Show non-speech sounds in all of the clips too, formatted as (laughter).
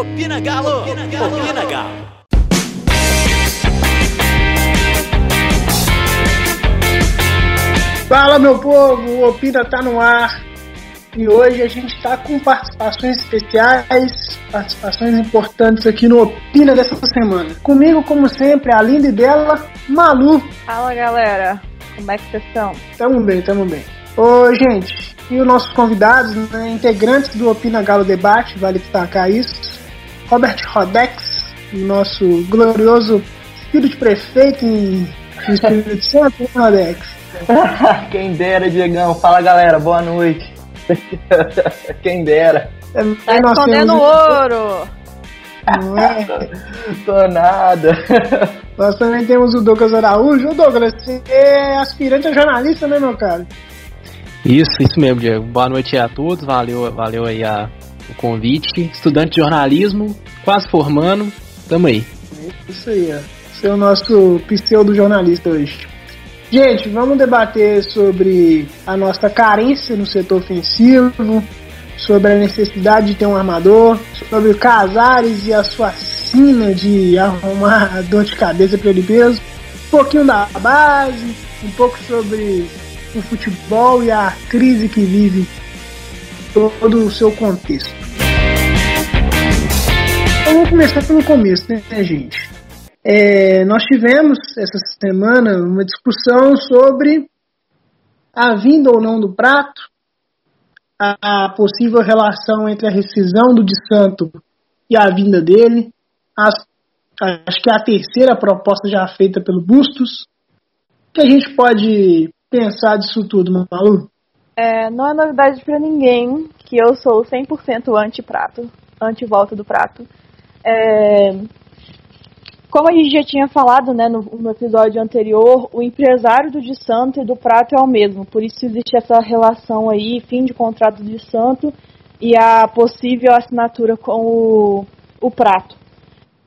Opina Galo! Opina Galo! Opina Galo! Fala meu povo, o Opina tá no ar e hoje a gente está com participações especiais, participações importantes aqui no Opina dessa semana. Comigo, como sempre, a linda e bela Malu. Fala galera, como é que vocês estão? Tamo bem, tamo bem. Ô gente, e os nossos convidados, né, integrantes do Opina Galo Debate, vale destacar isso, Robert Rodex, nosso glorioso filho de prefeito em Espírito Santo, né, Rodex? (laughs) Quem dera, Diegão. Fala galera, boa noite. (laughs) Quem dera. Tá escondendo ouro! Não é? (laughs) Tô nada. Nós também temos o Douglas Araújo. Ô Douglas, você é aspirante a jornalista, né, meu cara? Isso, isso mesmo, Diego. Boa noite a todos. Valeu, valeu aí a, o convite. Estudante de jornalismo, quase formando. Tamo aí. Isso aí, ó. Você é o nosso pseudo-jornalista hoje. Gente, vamos debater sobre a nossa carência no setor ofensivo, sobre a necessidade de ter um armador, sobre o Casares e a sua sina de arrumar (laughs) dor de cabeça para ele mesmo, um pouquinho da base, um pouco sobre o futebol e a crise que vive todo o seu contexto. Então vamos começar pelo começo, né, gente? É, nós tivemos essa semana uma discussão sobre a vinda ou não do prato, a, a possível relação entre a rescisão do de Santo e a vinda dele, as, acho que é a terceira proposta já feita pelo Bustos. O que a gente pode pensar disso tudo, Malu? É, não é novidade para ninguém que eu sou 100% anti-prato, anti-volta do prato. É, como a gente já tinha falado né, no, no, episódio anterior, o empresário do de Santo e do Prato é o mesmo. Por isso existe essa relação aí, fim de contrato de Santo e a possível assinatura com o, o Prato.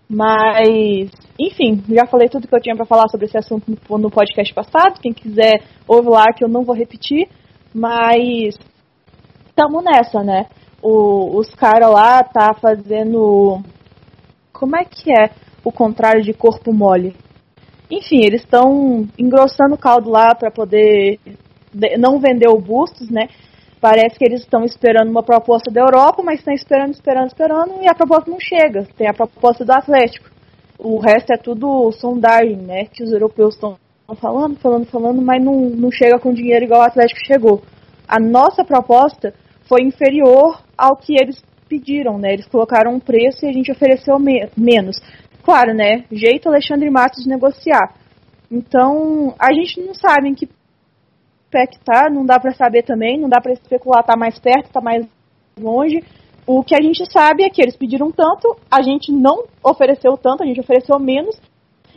Mas, enfim, já falei tudo que eu tinha para falar sobre esse assunto no, no, podcast passado. Quem quiser, ouve lá que eu não vou repetir. Mas estamos nessa, né? O, os caras lá tá fazendo. Como é que é? o contrário de corpo mole. Enfim, eles estão engrossando o caldo lá para poder não vender o Bustos, né? Parece que eles estão esperando uma proposta da Europa, mas estão esperando, esperando, esperando e a proposta não chega. Tem a proposta do Atlético. O resto é tudo sondagem, né? Que os europeus estão falando, falando, falando, mas não, não chega com dinheiro igual o Atlético chegou. A nossa proposta foi inferior ao que eles pediram, né? Eles colocaram um preço e a gente ofereceu me menos claro, né? Jeito Alexandre Matos de negociar. Então, a gente não sabe em que pé que tá, não dá para saber também, não dá para especular, tá mais perto, tá mais longe. O que a gente sabe é que eles pediram tanto, a gente não ofereceu tanto, a gente ofereceu menos,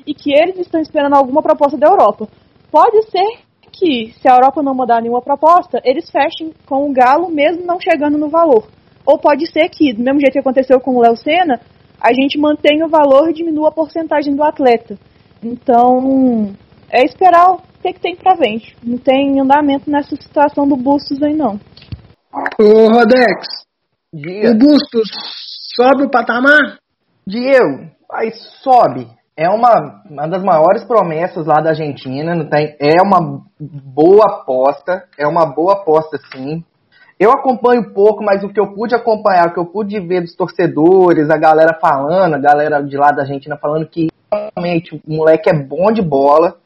e que eles estão esperando alguma proposta da Europa. Pode ser que, se a Europa não mandar nenhuma proposta, eles fechem com o Galo, mesmo não chegando no valor. Ou pode ser que, do mesmo jeito que aconteceu com o Léo Senna, a gente mantém o valor e diminua a porcentagem do atleta. Então, é esperar o que, que tem para frente. Não tem andamento nessa situação do Bustos aí, não. Ô, Rodex, Dia. o Bustos sobe o patamar? Diego, aí sobe. É uma, uma das maiores promessas lá da Argentina. Não tem, é uma boa aposta. É uma boa aposta, sim. Eu acompanho pouco, mas o que eu pude acompanhar, o que eu pude ver dos torcedores, a galera falando, a galera de lá da Argentina falando que realmente o moleque é bom de bola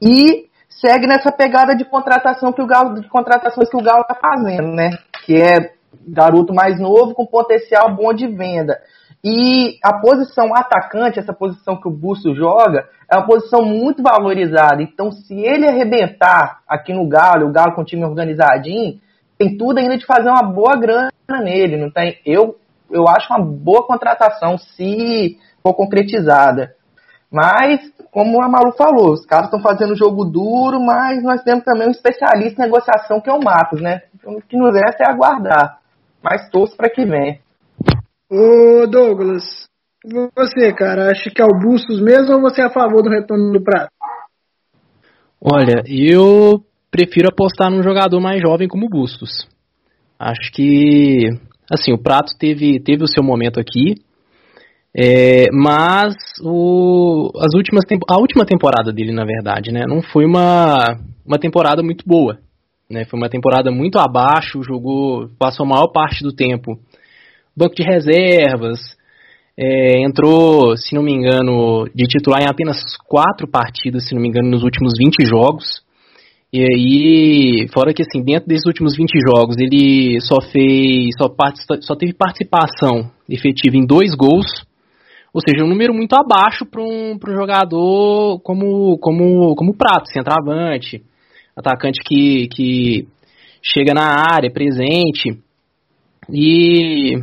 e segue nessa pegada de contratação que o Galo, de contratações que o Galo tá fazendo, né? Que é garoto mais novo com potencial bom de venda. E a posição atacante, essa posição que o Busto joga, é uma posição muito valorizada. Então, se ele arrebentar aqui no Galo, o Galo com o time organizadinho, tem tudo ainda de fazer uma boa grana nele. Não tem, eu, eu acho uma boa contratação se for concretizada. Mas, como a Malu falou, os caras estão fazendo jogo duro, mas nós temos também um especialista em negociação que é o Marcos, né? Então, o que nos resta é aguardar. Mas torço para que venha. Ô Douglas, você, cara, acha que é o Bustos mesmo ou você é a favor do retorno do Prato? Olha, eu prefiro apostar num jogador mais jovem como Bustos. Acho que, assim, o Prato teve, teve o seu momento aqui, É, mas o, as últimas a última temporada dele, na verdade, né, não foi uma, uma temporada muito boa. Né, foi uma temporada muito abaixo, jogou, passou a maior parte do tempo banco de reservas, é, entrou, se não me engano, de titular em apenas quatro partidas, se não me engano, nos últimos 20 jogos. E aí, fora que assim, dentro desses últimos 20 jogos, ele só fez, só, só teve participação efetiva em dois gols, ou seja, um número muito abaixo para um, um jogador como, como, como Prato, centroavante, atacante que, que chega na área, presente. E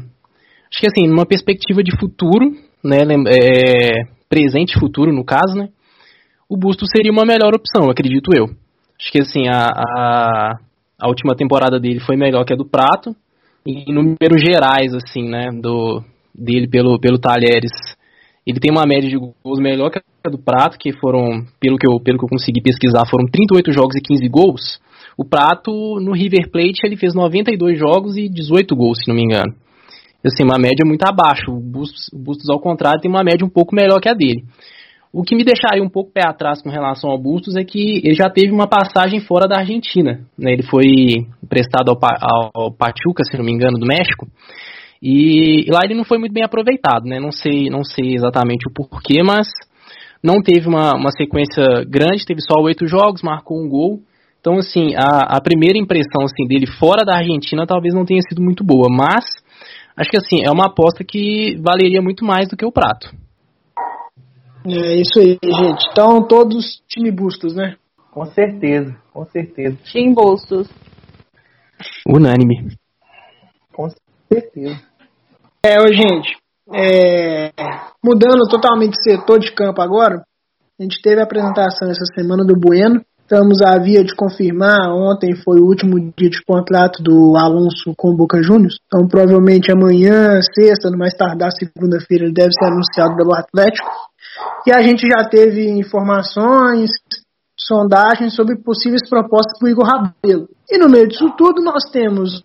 acho que assim, numa perspectiva de futuro, né, é, presente e futuro no caso, né, o Busto seria uma melhor opção, acredito eu. Acho que assim, a, a, a última temporada dele foi melhor que a do Prato, em números gerais, assim, né, do, dele pelo, pelo Talheres, ele tem uma média de gols melhor que a do Prato, que foram, pelo que eu, pelo que eu consegui pesquisar, foram 38 jogos e 15 gols. O Prato, no River Plate, ele fez 92 jogos e 18 gols, se não me engano assim, uma média muito abaixo. O Bustos, Bustos, ao contrário, tem uma média um pouco melhor que a dele. O que me deixaria um pouco pé atrás com relação ao Bustos é que ele já teve uma passagem fora da Argentina. Né? Ele foi emprestado ao, ao Pachuca, se não me engano, do México. E, e lá ele não foi muito bem aproveitado, né? Não sei, não sei exatamente o porquê, mas não teve uma, uma sequência grande, teve só oito jogos, marcou um gol. Então, assim, a, a primeira impressão assim, dele fora da Argentina talvez não tenha sido muito boa, mas acho que assim, é uma aposta que valeria muito mais do que o prato. É isso aí, gente. Então, todos time bustos, né? Com certeza, com certeza. Time bustos. Unânime. Com certeza. É, gente, é, mudando totalmente de setor de campo agora, a gente teve a apresentação essa semana do Bueno, Estamos à via de confirmar. Ontem foi o último dia de contrato do Alonso com o Boca Juniors. Então, provavelmente amanhã, sexta, no mais tardar segunda-feira, ele deve ser anunciado pelo Atlético. E a gente já teve informações, sondagens sobre possíveis propostas para o Igor Rabelo. E no meio disso tudo, nós temos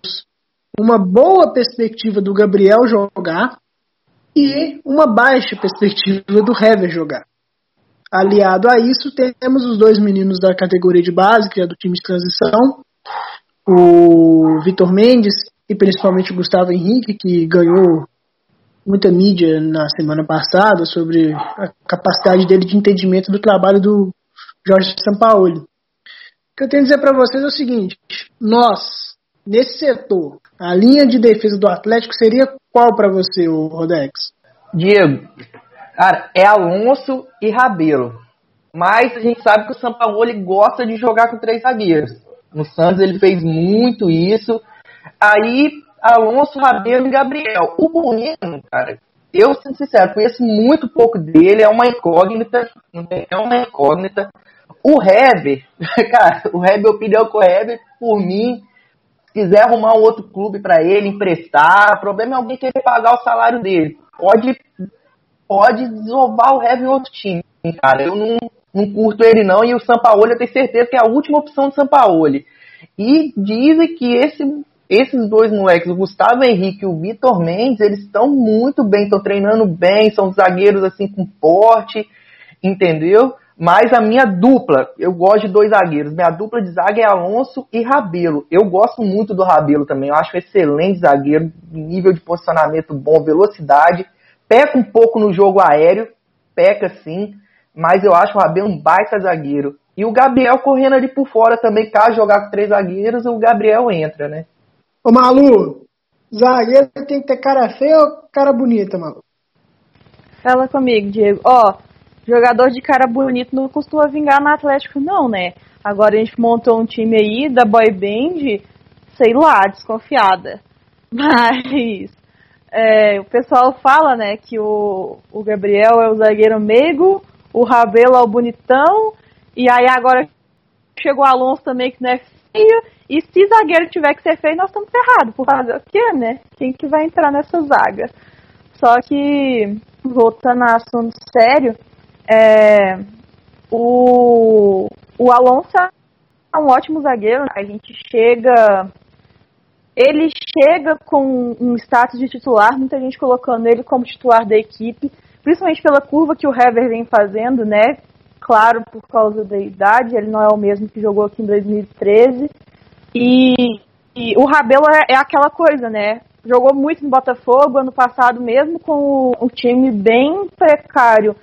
uma boa perspectiva do Gabriel jogar e uma baixa perspectiva do Hever jogar. Aliado a isso, temos os dois meninos da categoria de base, que é do time de transição, o Vitor Mendes e principalmente o Gustavo Henrique, que ganhou muita mídia na semana passada sobre a capacidade dele de entendimento do trabalho do Jorge Sampaoli. O que eu tenho a dizer para vocês é o seguinte: nós, nesse setor, a linha de defesa do Atlético seria qual para você, Rodex? Diego, Cara, é Alonso e Rabelo. Mas a gente sabe que o Sampaoli gosta de jogar com três zagueiros. No Santos ele fez muito isso. Aí, Alonso, Rabelo e Gabriel. O Bueno, cara, eu, sendo sincero, conheço muito pouco dele. É uma incógnita. É uma incógnita. O Heber, (laughs) cara, o Heber, opinião com o Heber, por mim, se quiser arrumar um outro clube para ele, emprestar, o problema é alguém querer pagar o salário dele. Pode pode desovar o Heavy outro time, cara. Eu não, não curto ele não, e o Sampaoli eu tenho certeza que é a última opção do Sampaoli. E dizem que esse, esses dois moleques, o Gustavo Henrique e o Vitor Mendes, eles estão muito bem, estão treinando bem, são zagueiros assim com porte, entendeu? Mas a minha dupla, eu gosto de dois zagueiros. Minha dupla de zaga é Alonso e Rabelo. Eu gosto muito do Rabelo também. Eu acho um excelente zagueiro, nível de posicionamento bom, velocidade. Peca um pouco no jogo aéreo, peca sim, mas eu acho o Rabelo um baita zagueiro. E o Gabriel correndo ali por fora também, caso jogar com três zagueiros, o Gabriel entra, né? Ô Malu, zagueiro tem que ter cara feia ou cara bonita, Malu? Fala comigo, Diego. Ó, jogador de cara bonito não costuma vingar no Atlético, não, né? Agora a gente montou um time aí da boy band, sei lá, desconfiada. (laughs) Mas é, o pessoal fala, né, que o, o Gabriel é o zagueiro meigo, o Rabelo é o bonitão, e aí agora chegou o Alonso também, que não é feio, e se zagueiro tiver que ser feio, nós estamos ferrados, por fazer o quê, né? Quem que vai entrar nessa zaga? Só que, voltando a assunto sério, é, o, o Alonso é um ótimo zagueiro, né? a gente chega ele chega com um status de titular, muita gente colocando ele como titular da equipe, principalmente pela curva que o Hever vem fazendo, né? Claro, por causa da idade, ele não é o mesmo que jogou aqui em 2013. E, e o Rabelo é, é, aquela coisa, né? Jogou muito no Botafogo ano passado, mesmo com o time bem precário.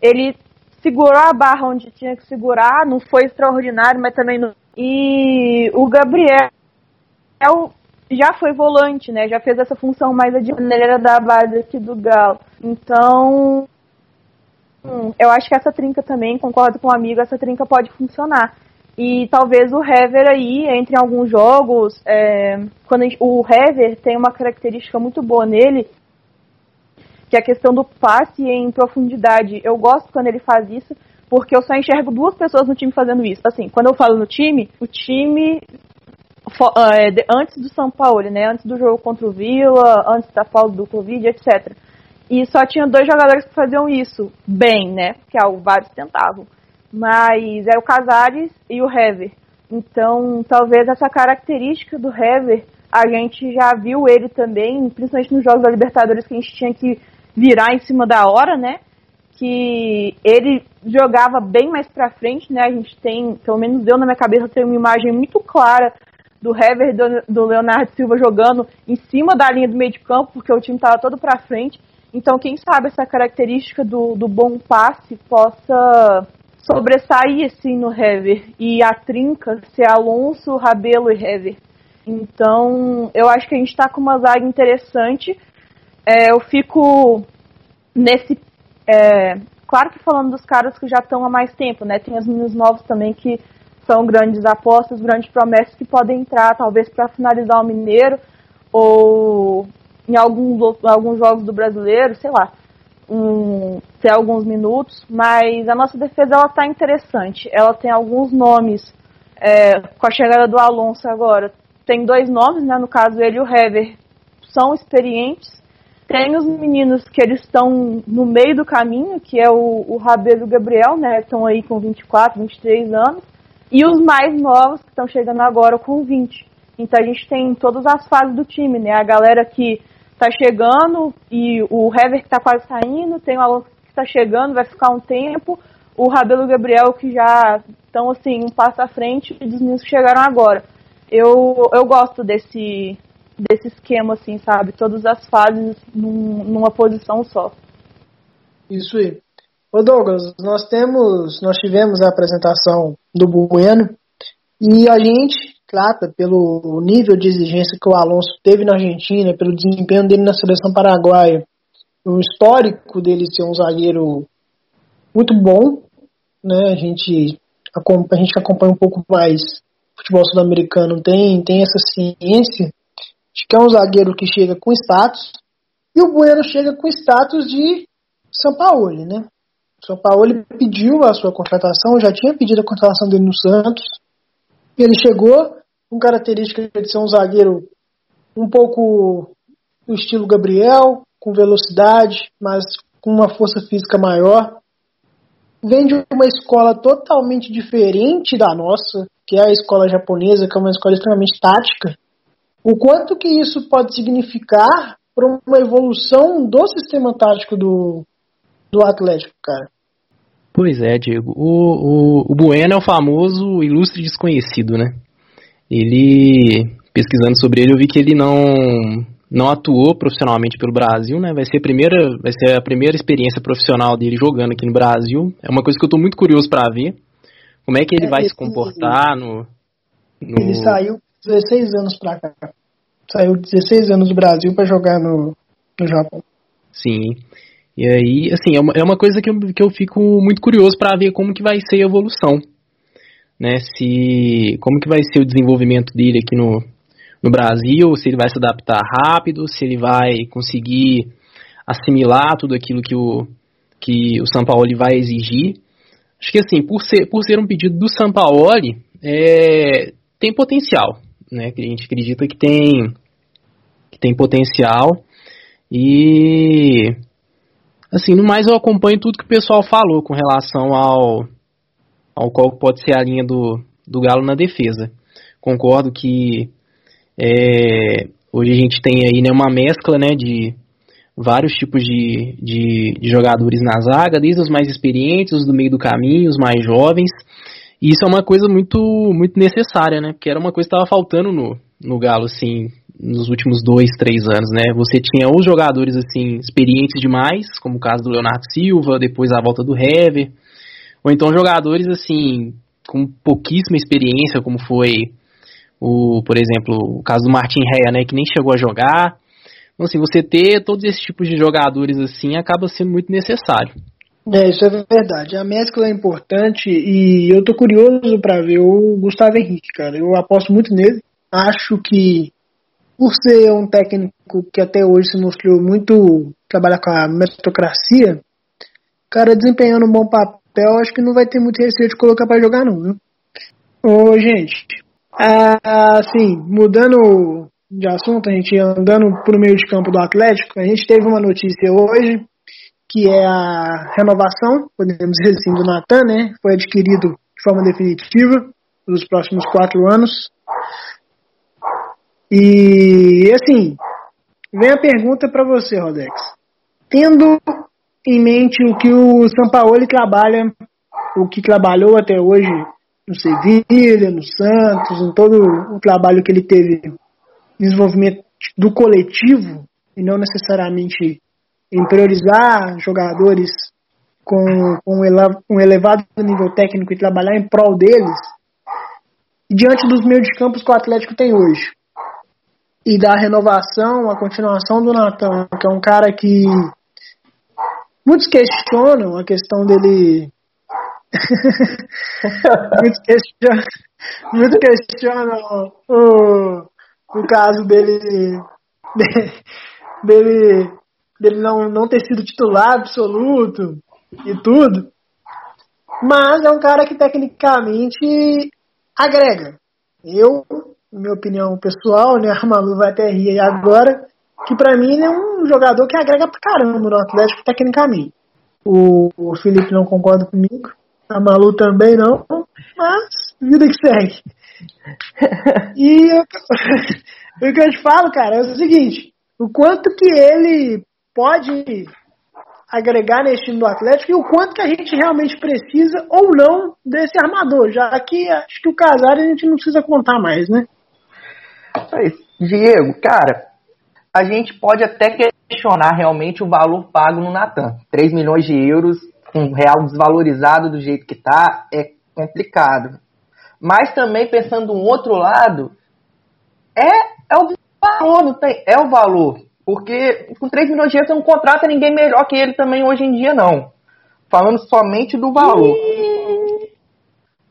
Ele segurou a barra onde tinha que segurar, não foi extraordinário, mas também não. E o Gabriel já foi volante, né? Já fez essa função mais era da base aqui do Galo. Então, hum, eu acho que essa trinca também, concordo com o amigo, essa trinca pode funcionar. E talvez o Hever aí, entre alguns jogos, é, quando gente, o Hever tem uma característica muito boa nele, que é a questão do passe em profundidade. Eu gosto quando ele faz isso, porque eu só enxergo duas pessoas no time fazendo isso. Assim, quando eu falo no time, o time antes do São Paulo, né? Antes do jogo contra o Vila, antes da pausa do Covid, etc. E só tinha dois jogadores que faziam isso bem, né? Porque vários tentavam. Mas é o Casares e o Hever. Então, talvez essa característica do Hever, a gente já viu ele também, principalmente nos jogos da Libertadores, que a gente tinha que virar em cima da hora, né? Que ele jogava bem mais pra frente, né? A gente tem, pelo menos eu na minha cabeça, tenho uma imagem muito clara do Hever do, do Leonardo Silva jogando em cima da linha do meio de campo, porque o time estava todo para frente. Então, quem sabe essa característica do, do bom passe possa sobressair assim no Hever e a trinca ser Alonso, Rabelo e Hever. Então, eu acho que a gente está com uma zaga interessante. É, eu fico nesse. É, claro que falando dos caras que já estão há mais tempo, né? Tem os meninos novos também que são grandes apostas, grandes promessas que podem entrar, talvez para finalizar o Mineiro ou em alguns, alguns jogos do brasileiro, sei lá, um, ter alguns minutos, mas a nossa defesa ela está interessante. Ela tem alguns nomes é, com a chegada do Alonso agora. Tem dois nomes, né? No caso ele e o Hever são experientes. Tem os meninos que eles estão no meio do caminho, que é o, o Rabelo e o Gabriel, né? Estão aí com 24, 23 anos. E os mais novos que estão chegando agora com 20. Então a gente tem todas as fases do time, né? A galera que está chegando e o Hever que está quase saindo, tem o Alonso que está chegando, vai ficar um tempo, o Rabelo e Gabriel que já estão assim, um passo à frente dos meninos que chegaram agora. Eu, eu gosto desse, desse esquema, assim, sabe? Todas as fases num, numa posição só. Isso aí. Ô Douglas, nós temos, nós tivemos a apresentação do Bueno e a gente trata pelo nível de exigência que o Alonso teve na Argentina, pelo desempenho dele na seleção paraguaia, o histórico dele ser um zagueiro muito bom, né? A gente a gente acompanha um pouco mais futebol sul-americano tem tem essa ciência de que é um zagueiro que chega com status e o Bueno chega com status de São Paulo, né? São Paulo pediu a sua contratação, já tinha pedido a contratação dele no Santos. Ele chegou com característica de ser um zagueiro um pouco do estilo Gabriel, com velocidade, mas com uma força física maior. Vem de uma escola totalmente diferente da nossa, que é a escola japonesa, que é uma escola extremamente tática. O quanto que isso pode significar para uma evolução do sistema tático do, do Atlético, cara? Pois é, Diego. O, o, o Bueno é o famoso ilustre desconhecido, né? Ele, pesquisando sobre ele, eu vi que ele não não atuou profissionalmente pelo Brasil, né? Vai ser a primeira, vai ser a primeira experiência profissional dele jogando aqui no Brasil. É uma coisa que eu estou muito curioso para ver. Como é que ele é, vai se comportar no, no, Ele saiu 16 anos para cá. Saiu 16 anos do Brasil para jogar no, no Japão. Sim. E aí, assim, é uma, é uma coisa que eu, que eu fico muito curioso para ver como que vai ser a evolução. Né, se como que vai ser o desenvolvimento dele aqui no, no Brasil, se ele vai se adaptar rápido, se ele vai conseguir assimilar tudo aquilo que o, que o São Paulo vai exigir. Acho que assim, por ser, por ser um pedido do São Paulo, é, tem potencial, né? A gente acredita que tem, que tem potencial e Assim, no mais eu acompanho tudo que o pessoal falou com relação ao, ao qual pode ser a linha do, do Galo na defesa. Concordo que É, hoje a gente tem aí né, uma mescla né, de vários tipos de, de, de, jogadores na zaga, desde os mais experientes, os do meio do caminho, os mais jovens. E isso é uma coisa muito, muito necessária, né? Porque era uma coisa que estava faltando no, no Galo, assim, nos últimos dois, três anos, né? Você tinha os jogadores, assim, experientes demais, como o caso do Leonardo Silva, depois a volta do Hever, ou então jogadores, assim, com pouquíssima experiência, como foi o, por exemplo, o caso do Martin Rea, né, que nem chegou a jogar. Então, assim, você ter todos esses tipos de jogadores, assim, acaba sendo muito necessário. É, isso é verdade. A mescla é importante e eu tô curioso para ver o Gustavo Henrique, cara. Eu aposto muito nele. Acho que por ser um técnico que até hoje se mostrou muito trabalhar com a meritocracia, cara desempenhando um bom papel, acho que não vai ter muito receio de colocar para jogar não, viu? Ô, gente, assim, mudando de assunto, a gente andando pro meio de campo do Atlético, a gente teve uma notícia hoje que é a renovação, podemos dizer assim, do Natan, né? Foi adquirido de forma definitiva nos próximos quatro anos. E assim, vem a pergunta para você, Rodex. Tendo em mente o que o Sampaoli trabalha, o que trabalhou até hoje no Sevilha, no Santos, em todo o trabalho que ele teve desenvolvimento do coletivo e não necessariamente em priorizar jogadores com, com um elevado nível técnico e trabalhar em prol deles, diante dos meios de campos que o Atlético tem hoje. E da renovação, a continuação do Natan, que é um cara que muitos questionam a questão dele. (laughs) muitos questionam, muitos questionam o, o caso dele, (laughs) dele dele não, não ter sido titular absoluto e tudo. Mas é um cara que tecnicamente agrega. Eu, minha opinião pessoal, né, (laughs) a Malu vai até rir aí agora, que para mim ele é um jogador que agrega pra caramba no Atlético tecnicamente. O, o Felipe não concorda comigo, a Malu também não, mas vida que segue. (laughs) E (laughs) o que eu te falo, cara, é o seguinte, o quanto que ele pode agregar nesse time do Atlético e o quanto que a gente realmente precisa ou não desse armador, já que acho que o Casares a gente não precisa contar mais, né? Diego, cara, a gente pode até questionar realmente o valor pago no Natan. 3 milhões de euros, um real desvalorizado do jeito que tá, é complicado. Mas também pensando um outro lado, é, é o valor, não tem, é o valor. Porque com 3 milhões de reais você não contrata ninguém melhor que ele também hoje em dia, não. Falando somente do valor.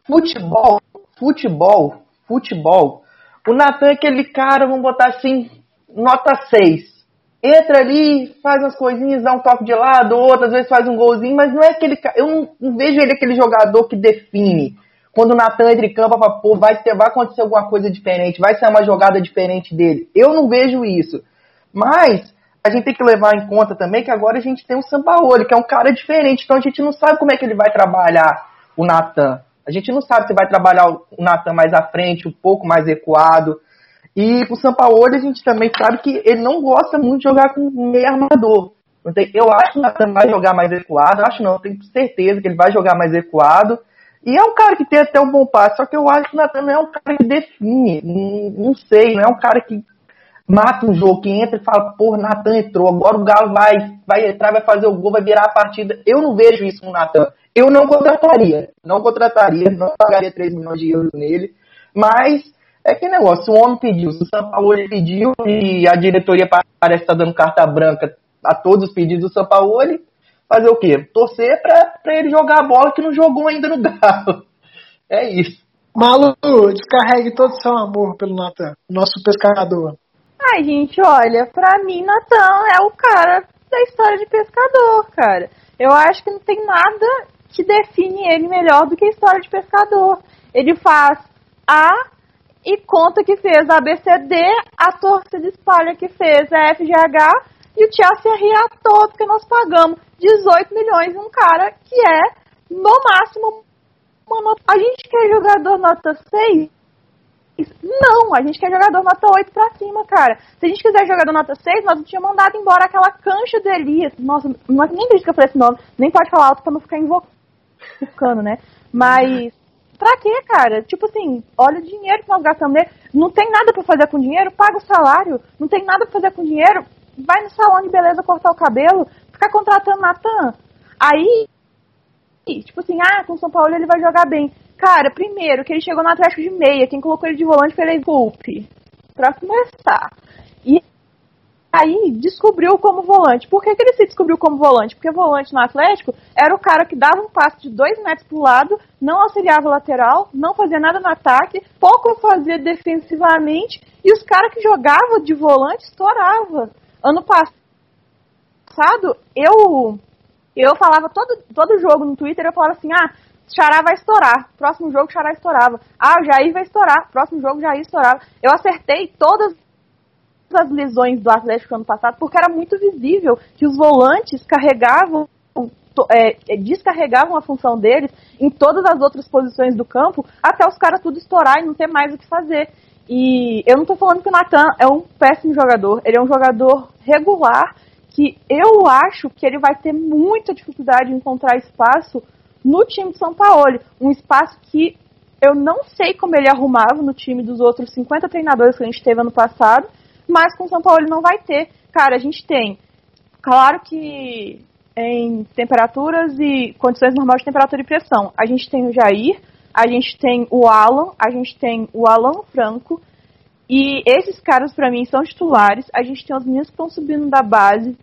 Futebol, futebol, futebol. O Natan é aquele cara, vamos botar assim, nota 6. Entra ali, faz umas coisinhas, dá um toque de lado, outras vezes faz um golzinho, mas não é aquele Eu não, não vejo ele aquele jogador que define. Quando o Natan entra em campo, fala, pô, vai, ter, vai acontecer alguma coisa diferente, vai ser uma jogada diferente dele. Eu não vejo isso. Mas a gente tem que levar em conta também que agora a gente tem o Sampaoli, que é um cara diferente. Então a gente não sabe como é que ele vai trabalhar o Natan. A gente não sabe se vai trabalhar o Natan mais à frente, um pouco mais recuado. E o Sampaoli a gente também sabe que ele não gosta muito de jogar com meio armador. Eu acho que o Natan vai jogar mais recuado, acho não, tenho certeza que ele vai jogar mais recuado. E é um cara que tem até um bom passe, só que eu acho que o Natan não é um cara que define, não, não sei, não é um cara que mata um jogo, que entra e fala, pô, Natan entrou, agora o Galo vai, vai entrar, vai fazer o gol, vai virar a partida. Eu não vejo isso no Natan. Eu não contrataria, não contrataria, não pagaria 3 milhões de euros nele, mas é que negócio, o homem pediu, o São Paulo pediu e a diretoria parece estar tá dando carta branca a todos os pedidos do São Paulo, fazer o quê? Torcer para ele jogar a bola que não jogou ainda no (laughs) Galo. É isso. Malu, descarregue todo o seu amor pelo Natan, nosso pescador. Ai, gente, olha, pra mim, Natan é o cara da história de pescador, cara. Eu acho que não tem nada que define ele melhor do que a história de pescador. Ele faz A e conta que fez a ABCD, a torcida espalha que fez a FGH e o TSRA todo que nós pagamos 18 milhões um cara que é, no máximo, uma nota... A gente quer jogador nota 6 Não, a gente quer jogador nota 8 pra cima, cara. Se a gente quiser jogador nota 6, nós tínhamos mandado embora aquela cancha do Elias. Nossa, não, nem acredito que eu falei esse nome. Nem pode falar alto pra não ficar invocando, né? Mas, pra quê, cara? Tipo assim, olha o dinheiro que nós gastamos. Não tem nada pra fazer com dinheiro, paga o salário. Não tem nada pra fazer com dinheiro, vai no salão de beleza cortar o cabelo, ficar contratando Natan. Aí, tipo assim, ah, com São Paulo ele vai jogar bem. Cara, primeiro, que ele chegou no Atlético de meia, quem colocou ele de volante foi ele Volpe. Pra começar. Aí descobriu como volante. Por que, que ele se descobriu como volante? Porque volante no Atlético era o cara que dava um passe de dois metros pro lado, não auxiliava o lateral, não fazia nada no ataque, pouco fazia defensivamente, e os caras que jogavam de volante estourava. Ano passado, eu eu falava todo, todo jogo no Twitter, eu falava assim, ah, Xará vai estourar. Próximo jogo, Xará estourava. Ah, o Jair vai estourar. Próximo jogo, Jair estourava. Eu acertei todas as lesões do Atlético ano passado porque era muito visível que os volantes carregavam é, é, descarregavam a função deles em todas as outras posições do campo até os caras tudo estourar e não ter mais o que fazer. E eu não estou falando que o Natan é um péssimo jogador, ele é um jogador regular que eu acho que ele vai ter muita dificuldade em encontrar espaço no time de São Paulo. Um espaço que eu não sei como ele arrumava no time dos outros 50 treinadores que a gente teve ano passado, mas com o São Paulo ele não vai ter. Cara, a gente tem, claro que em temperaturas e condições normais de temperatura e pressão, a gente tem o Jair, a gente tem o Alan, a gente tem o Alan Franco, e esses caras para mim são titulares. A gente tem os meninos que estão subindo da base.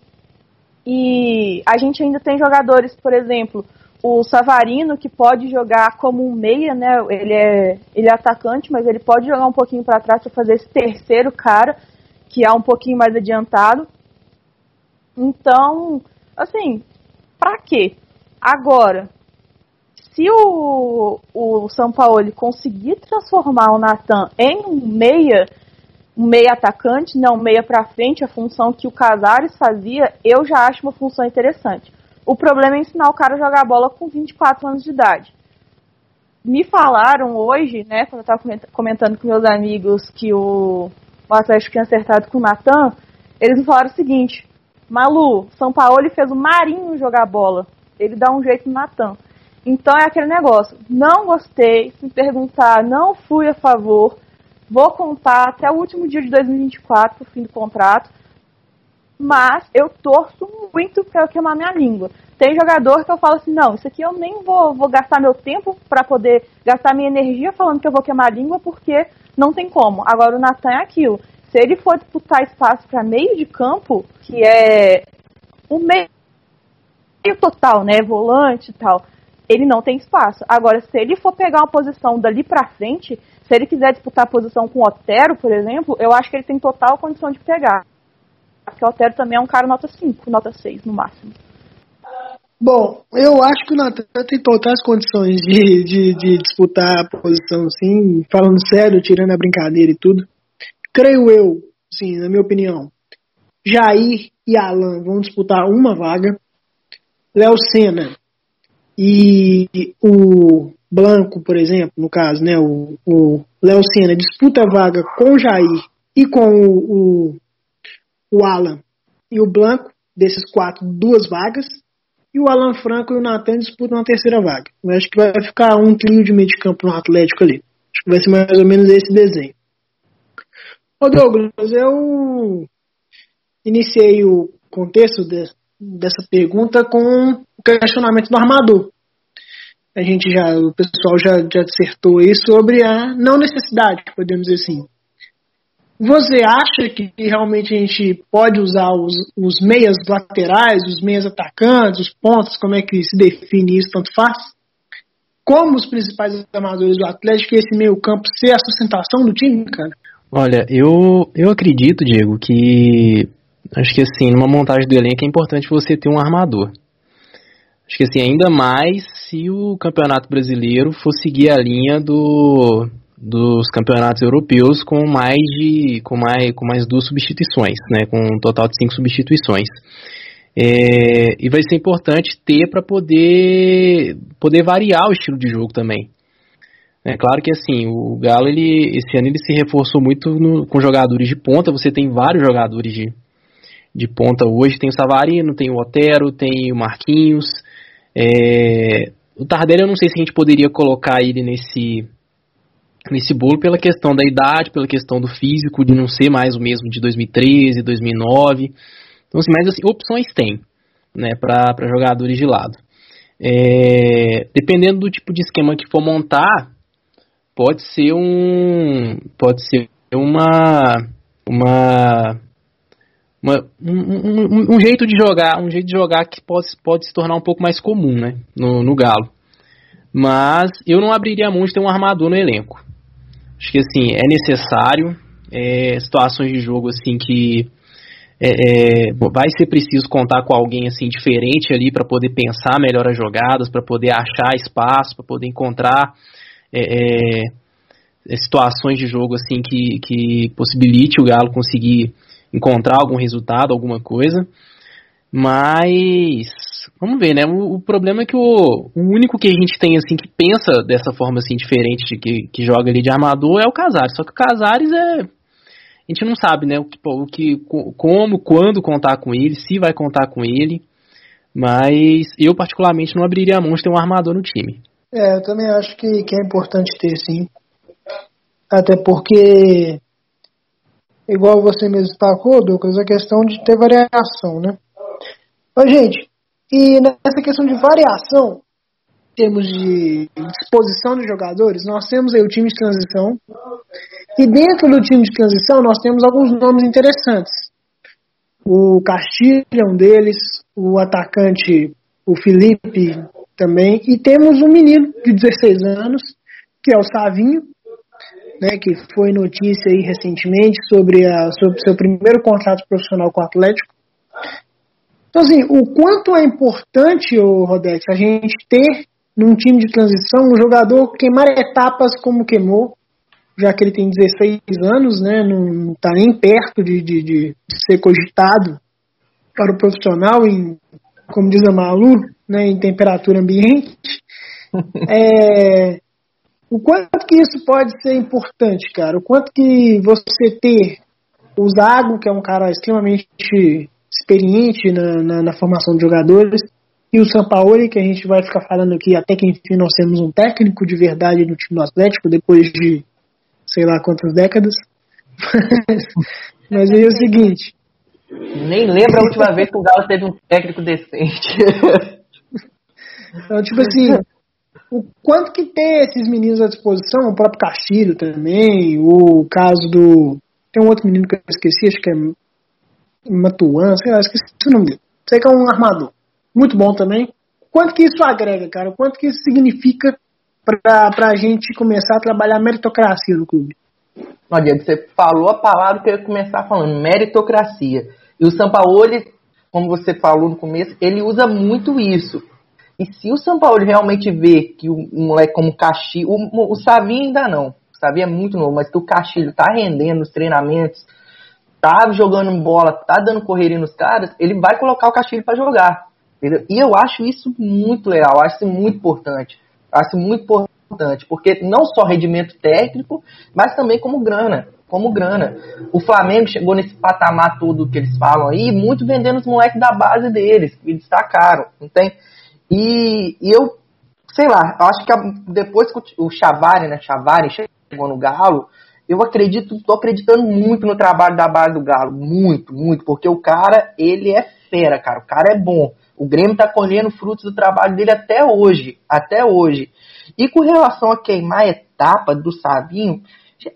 E a gente ainda tem jogadores, por exemplo, o Savarino, que pode jogar como um meia, né? Ele é, ele é atacante, mas ele pode jogar um pouquinho para trás para fazer esse terceiro cara, que é um pouquinho mais adiantado. Então, assim, para quê? Agora, se o, o São Paulo conseguir transformar o Natan em um meia, um meia atacante, não meia para frente, a função que o Casares fazia, eu já acho uma função interessante. O problema é ensinar o cara a jogar bola com 24 anos de idade. Me falaram hoje, né, quando eu estava comentando com meus amigos que o, o Atlético tinha acertado com o Natan, eles me falaram o seguinte: Malu, São Paulo fez o Marinho jogar bola. Ele dá um jeito no Natan. Então é aquele negócio. Não gostei, se perguntar, não fui a favor. Vou contar até o último dia de 2024, o fim do contrato mas eu torço muito para eu queimar minha língua. Tem jogador que eu falo assim, não, isso aqui eu nem vou, vou gastar meu tempo para poder gastar minha energia falando que eu vou queimar a língua, porque não tem como. Agora o Natan é aquilo. Se ele for disputar espaço para meio de campo, que é o meio total, né, volante e tal, ele não tem espaço. Agora, se ele for pegar uma posição dali para frente, se ele quiser disputar a posição com o Otero, por exemplo, eu acho que ele tem total condição de pegar. Porque o Otero também é um cara nota 5, nota 6 no máximo. Bom, eu acho que o Natan tem totais condições de, de, de, disputar a posição, sim, falando sério, tirando a brincadeira e tudo. Creio eu, sim, na minha opinião, Jair e Alan vão disputar uma vaga. Léo Senna e o Blanco, por exemplo, no caso, né, o, Léo Senna disputa a vaga com o Jair e com o, o o Alan e o Blanco, desses quatro, duas vagas. E o Alan Franco e o Natan disputam a terceira vaga. Eu acho que vai ficar um trio de meio de campo no Atlético ali. Acho que vai ser mais ou menos esse desenho. Ô Douglas, eu iniciei o contexto de, dessa pergunta com o questionamento do armador. A gente já, o pessoal já, já dissertou aí sobre a não necessidade, podemos dizer assim, você acha que realmente a gente pode usar os, os meias laterais, os meias atacantes, os pontos, como é que se define isso, tanto faz? Como os principais armadores do Atlético e esse meio campo ser a sustentação do time, cara? Olha, eu, eu acredito, Diego, que acho que assim, numa montagem do elenco é importante você ter um armador. Acho que assim, ainda mais se o Campeonato Brasileiro for seguir a linha do dos campeonatos europeus com mais de com mais com mais duas substituições, né, com um total de cinco substituições. É, e vai ser importante ter para poder poder variar o estilo de jogo também. É claro que assim, o Galo ele esse ano ele se reforçou muito no, com jogadores de ponta. Você tem vários jogadores de, de ponta hoje. Tem o Savarino, tem o Otero, tem o Marquinhos. É, o Tardelli eu não sei se a gente poderia colocar ele nesse nesse bolo pela questão da idade, pela questão do físico, de não ser mais o mesmo de 2013, 2009. Então, assim, mas assim, opções tem, né, para jogadores de lado. É, dependendo do tipo de esquema que for montar, pode ser um, pode ser uma, uma, uma um, um, um, jeito de jogar, um jeito de jogar que pode, pode se tornar um pouco mais comum, né, no, no Galo. Mas eu não abriria mão de ter um armador no elenco. Acho que assim, é necessário. É, situações de jogo assim que é, é, vai ser preciso contar com alguém assim diferente ali para poder pensar melhor as jogadas, para poder achar espaço, para poder encontrar é, é, situações de jogo assim que, que possibilite o Galo conseguir encontrar algum resultado, alguma coisa. Mas vamos ver, né? O, o, problema é que o, o único que a gente tem assim que pensa dessa forma assim diferente de que, que joga ali de armador é o Casares. Só que o Casares é a gente não sabe, né, o que, o que como, quando contar com ele, se vai contar com ele. Mas eu particularmente não abriria a mão de ter um armador no time. É, eu também acho que, que é importante ter sim. Até porque igual você mesmo destacou, Douglas, a questão de ter variação, né? Ô, gente, e nessa questão de variação, temos de disposição de jogadores, nós temos aí o time de transição. E dentro do time de transição, nós temos alguns nomes interessantes. O Castilho é um deles, o atacante, o Felipe também. E temos um menino de 16 anos, que é o Savinho, né, que foi notícia aí recentemente sobre, a, sobre seu primeiro contrato profissional com o Atlético. Então, assim, o quanto é importante, o Rodete, a gente ter num time de transição um jogador queimar etapas como queimou, já que ele tem 16 anos, né, não está nem perto de, de, de, ser cogitado para o profissional em, como diz a Malu, né, em temperatura ambiente. (laughs) é, o quanto que isso pode ser importante, cara? O quanto que você ter o Zago, que é um cara extremamente experiente na, na, na, formação de jogadores, e o Sampaoli, que a gente vai ficar falando aqui até que enfim nós temos um técnico de verdade no time do Atlético, depois de sei lá quantas décadas. (laughs) Mas aí é o seguinte. Nem lembro a última vez que o Galo teve um técnico decente. (laughs) Então, tipo assim, o quanto que tem esses meninos à disposição, o próprio Castilho também, o caso do. Tem um outro menino que eu esqueci, acho que é Matuan, sei lá, esqueci o nome dele. Sei que é um armador. Muito bom também. Quanto que isso agrega, cara? Quanto que isso significa pra, pra gente começar a trabalhar meritocracia no clube? Não, Diego, você falou a palavra que eu ia começar falando, meritocracia. E o Sampaoli, como você falou no começo, ele usa muito isso. E se o Sampaoli realmente vê que um moleque como o Castilho, o, o Savinho ainda não, o Savinho é muito novo, mas que o Castilho tá rendendo nos treinamentos, tá jogando bola, tá dando correria nos caras, ele vai colocar o Castilho para jogar. Entendeu? E eu acho isso muito legal, acho isso muito importante. Acho muito importante, porque não só rendimento técnico, mas também como grana. Como grana. O Flamengo chegou nesse patamar todo que eles falam aí, muito vendendo os moleques da base deles, que destacaram. Não tem? E, e eu, sei lá, acho que depois que o Chavari, né, Chavari chegou no Galo, eu acredito, tô acreditando muito no trabalho da base do Galo, muito, muito, porque o cara, ele é fera, cara, o cara é bom. O Grêmio está colhendo frutos do trabalho dele até hoje, até hoje. E com relação a queimar a etapa do Savinho,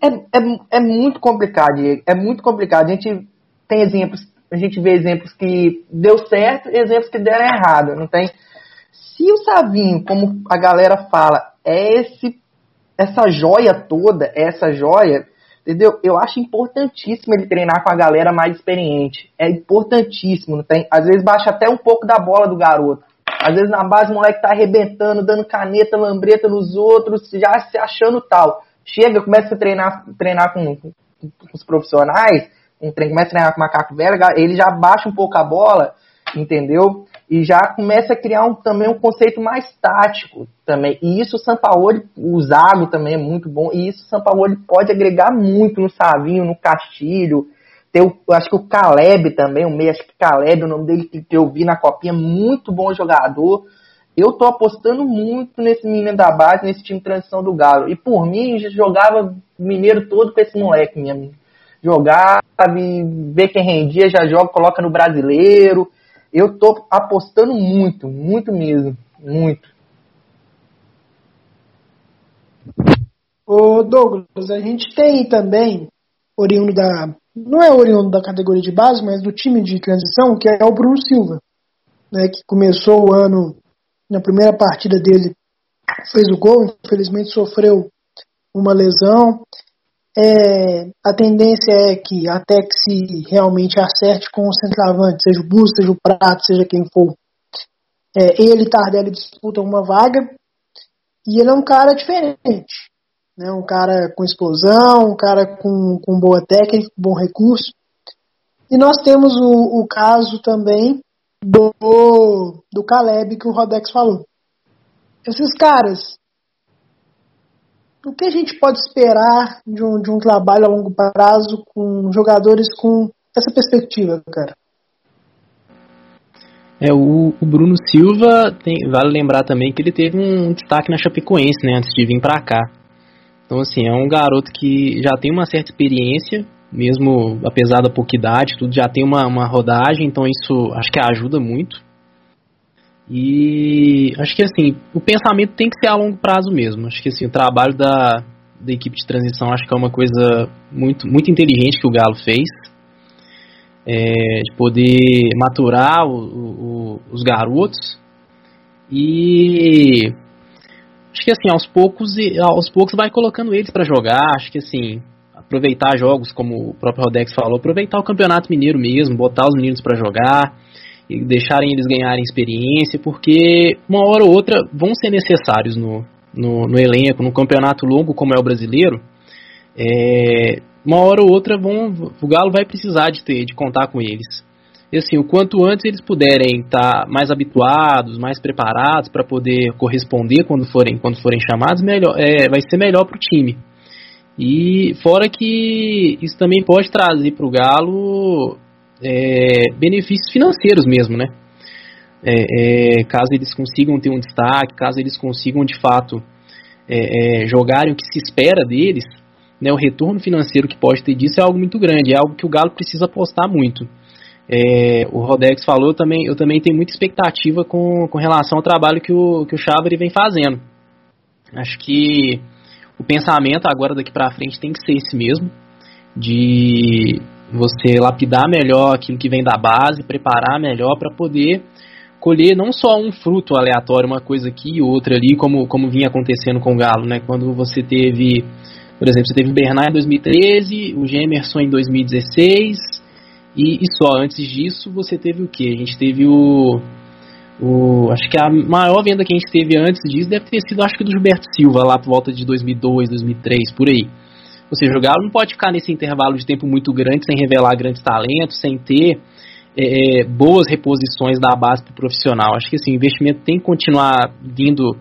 é, é, é muito complicado, é muito complicado. A gente tem exemplos, a gente vê exemplos que deu certo e exemplos que deram errado, não tem? Se o Savinho, como a galera fala, é esse essa joia toda, essa joia, entendeu? Eu acho importantíssimo ele treinar com a galera mais experiente. É importantíssimo, não tem? Às vezes baixa até um pouco da bola do garoto. Às vezes na base o moleque tá arrebentando, dando caneta, lambreta nos outros, já se achando tal. Chega, começa a treinar, treinar com, com, com os profissionais, começa a treinar com macaco velho, ele já baixa um pouco a bola, entendeu? E já começa a criar um, também um conceito mais tático também. E isso o Sampaoli, o Zago também é muito bom, e isso o Sampaoli pode agregar muito no Savinho, no Castilho. Tem o, acho que o Caleb também, o meio, acho que Caleb, o nome dele que eu vi na copinha, muito bom jogador. Eu tô apostando muito nesse menino da base, nesse time de transição do Galo. E por mim, jogava mineiro todo com esse moleque mesmo. Jogar, ver quem rendia, já joga, coloca no brasileiro eu tô apostando muito, muito mesmo, muito. Ô Douglas, a gente tem também oriundo da não é oriundo da categoria de base, mas do time de transição, que é o Bruno Silva, né, que começou o ano na primeira partida dele fez o gol, infelizmente sofreu uma lesão é, a tendência é que até que se realmente acerte com o centroavante, seja o Busto, seja o Prato, seja quem for, é, ele e Tardelli disputam uma vaga e ele é um cara diferente, né? um cara com explosão, um cara com, com boa técnica, bom recurso. E nós temos o, o caso também do, do Caleb que o Rodex falou. Esses caras o que a gente pode esperar de um, de um trabalho a longo prazo com jogadores com essa perspectiva, cara? É, o, o Bruno Silva, tem, vale lembrar também que ele teve um destaque na Chapecoense, né, antes de vir para cá. Então, assim, é um garoto que já tem uma certa experiência, mesmo apesar da pouca idade, tudo já tem uma, uma rodagem, então isso acho que ajuda muito. E acho que assim, o pensamento tem que ser a longo prazo mesmo. Acho que assim, o trabalho da, da equipe de transição acho que é uma coisa muito, muito inteligente que o Galo fez. É, de poder maturar o, o, os garotos e acho que assim aos poucos aos poucos vai colocando eles para jogar acho que assim aproveitar jogos como o próprio Rodex falou aproveitar o campeonato mineiro mesmo botar os meninos para jogar e deixarem eles ganharem experiência, porque uma hora ou outra vão ser necessários no, no, no elenco, no campeonato longo como é o brasileiro. É, uma hora ou outra vão, o Galo vai precisar de ter, de contar com eles. E assim, o quanto antes eles puderem estar mais habituados, mais preparados para poder corresponder quando forem, quando forem chamados, melhor, é, vai ser melhor para o time. E fora que isso também pode trazer para o Galo é, benefícios financeiros mesmo, né? É, é, caso eles consigam ter um destaque, caso eles consigam de fato é, é, jogarem o que se espera deles, né, o retorno financeiro que pode ter disso é algo muito grande, é algo que o Galo precisa apostar muito. É, o Rodex falou, eu também, eu também tenho muita expectativa com, com relação ao trabalho que o, que o Chávari vem fazendo. Acho que o pensamento agora daqui para frente tem que ser esse mesmo, de você lapidar melhor aquilo que vem da base, preparar melhor para poder colher não só um fruto aleatório, uma coisa aqui e outra ali, como, como vinha acontecendo com o Galo, né? Quando você teve, por exemplo, você teve o Bernard em 2013, o Gemerson em 2016, e, e só antes disso você teve o que? A gente teve o, o. Acho que a maior venda que a gente teve antes disso deve ter sido, acho que do Gilberto Silva, lá por volta de 2002, 2003, por aí. Ou seja, o Galo não pode ficar nesse intervalo de tempo muito grande sem revelar grandes talentos, sem ter é, é boas reposições da base para o profissional. Acho que assim, o investimento tem que continuar vindo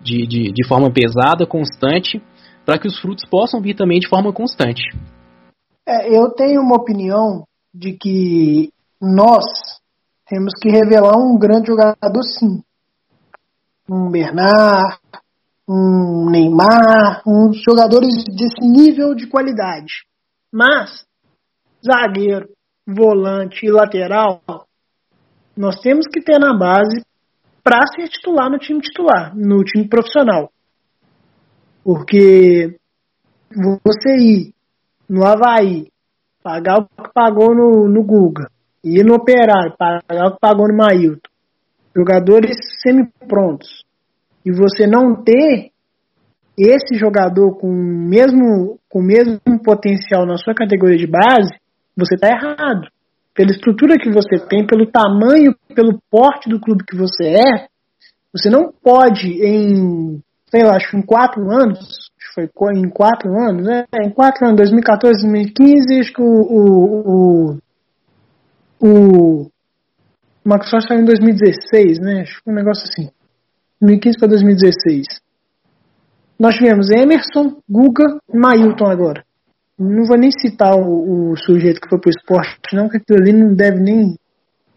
de, de, de forma pesada, constante, para que os frutos possam vir também de forma constante. É, eu tenho uma opinião de que nós temos que revelar um grande jogador sim. Um Bernard, um Neymar, uns jogadores desse nível de qualidade. Mas, zagueiro, volante e lateral, nós temos que ter na base para ser titular no time titular, no time profissional. Porque você ir no Havaí, pagar o que pagou no, no Guga, ir no Operário, pagar o que pagou no Mailton, jogadores semi-prontos, e você não ter esse jogador com o mesmo, com mesmo potencial na sua categoria de base, você está errado. Pela estrutura que você tem, pelo tamanho, pelo porte do clube que você é, você não pode em, sei lá, acho que em quatro anos, foi em quatro anos, né? Em quatro anos, 2014, 2015, acho que o, o, o, o Rocha saiu em 2016, né? Acho que um negócio assim. 2015 para 2016. Nós tivemos Emerson, Guga e Mailton agora. Não vou nem citar o, o sujeito que foi pro esporte, não, porque aquilo ali não deve nem,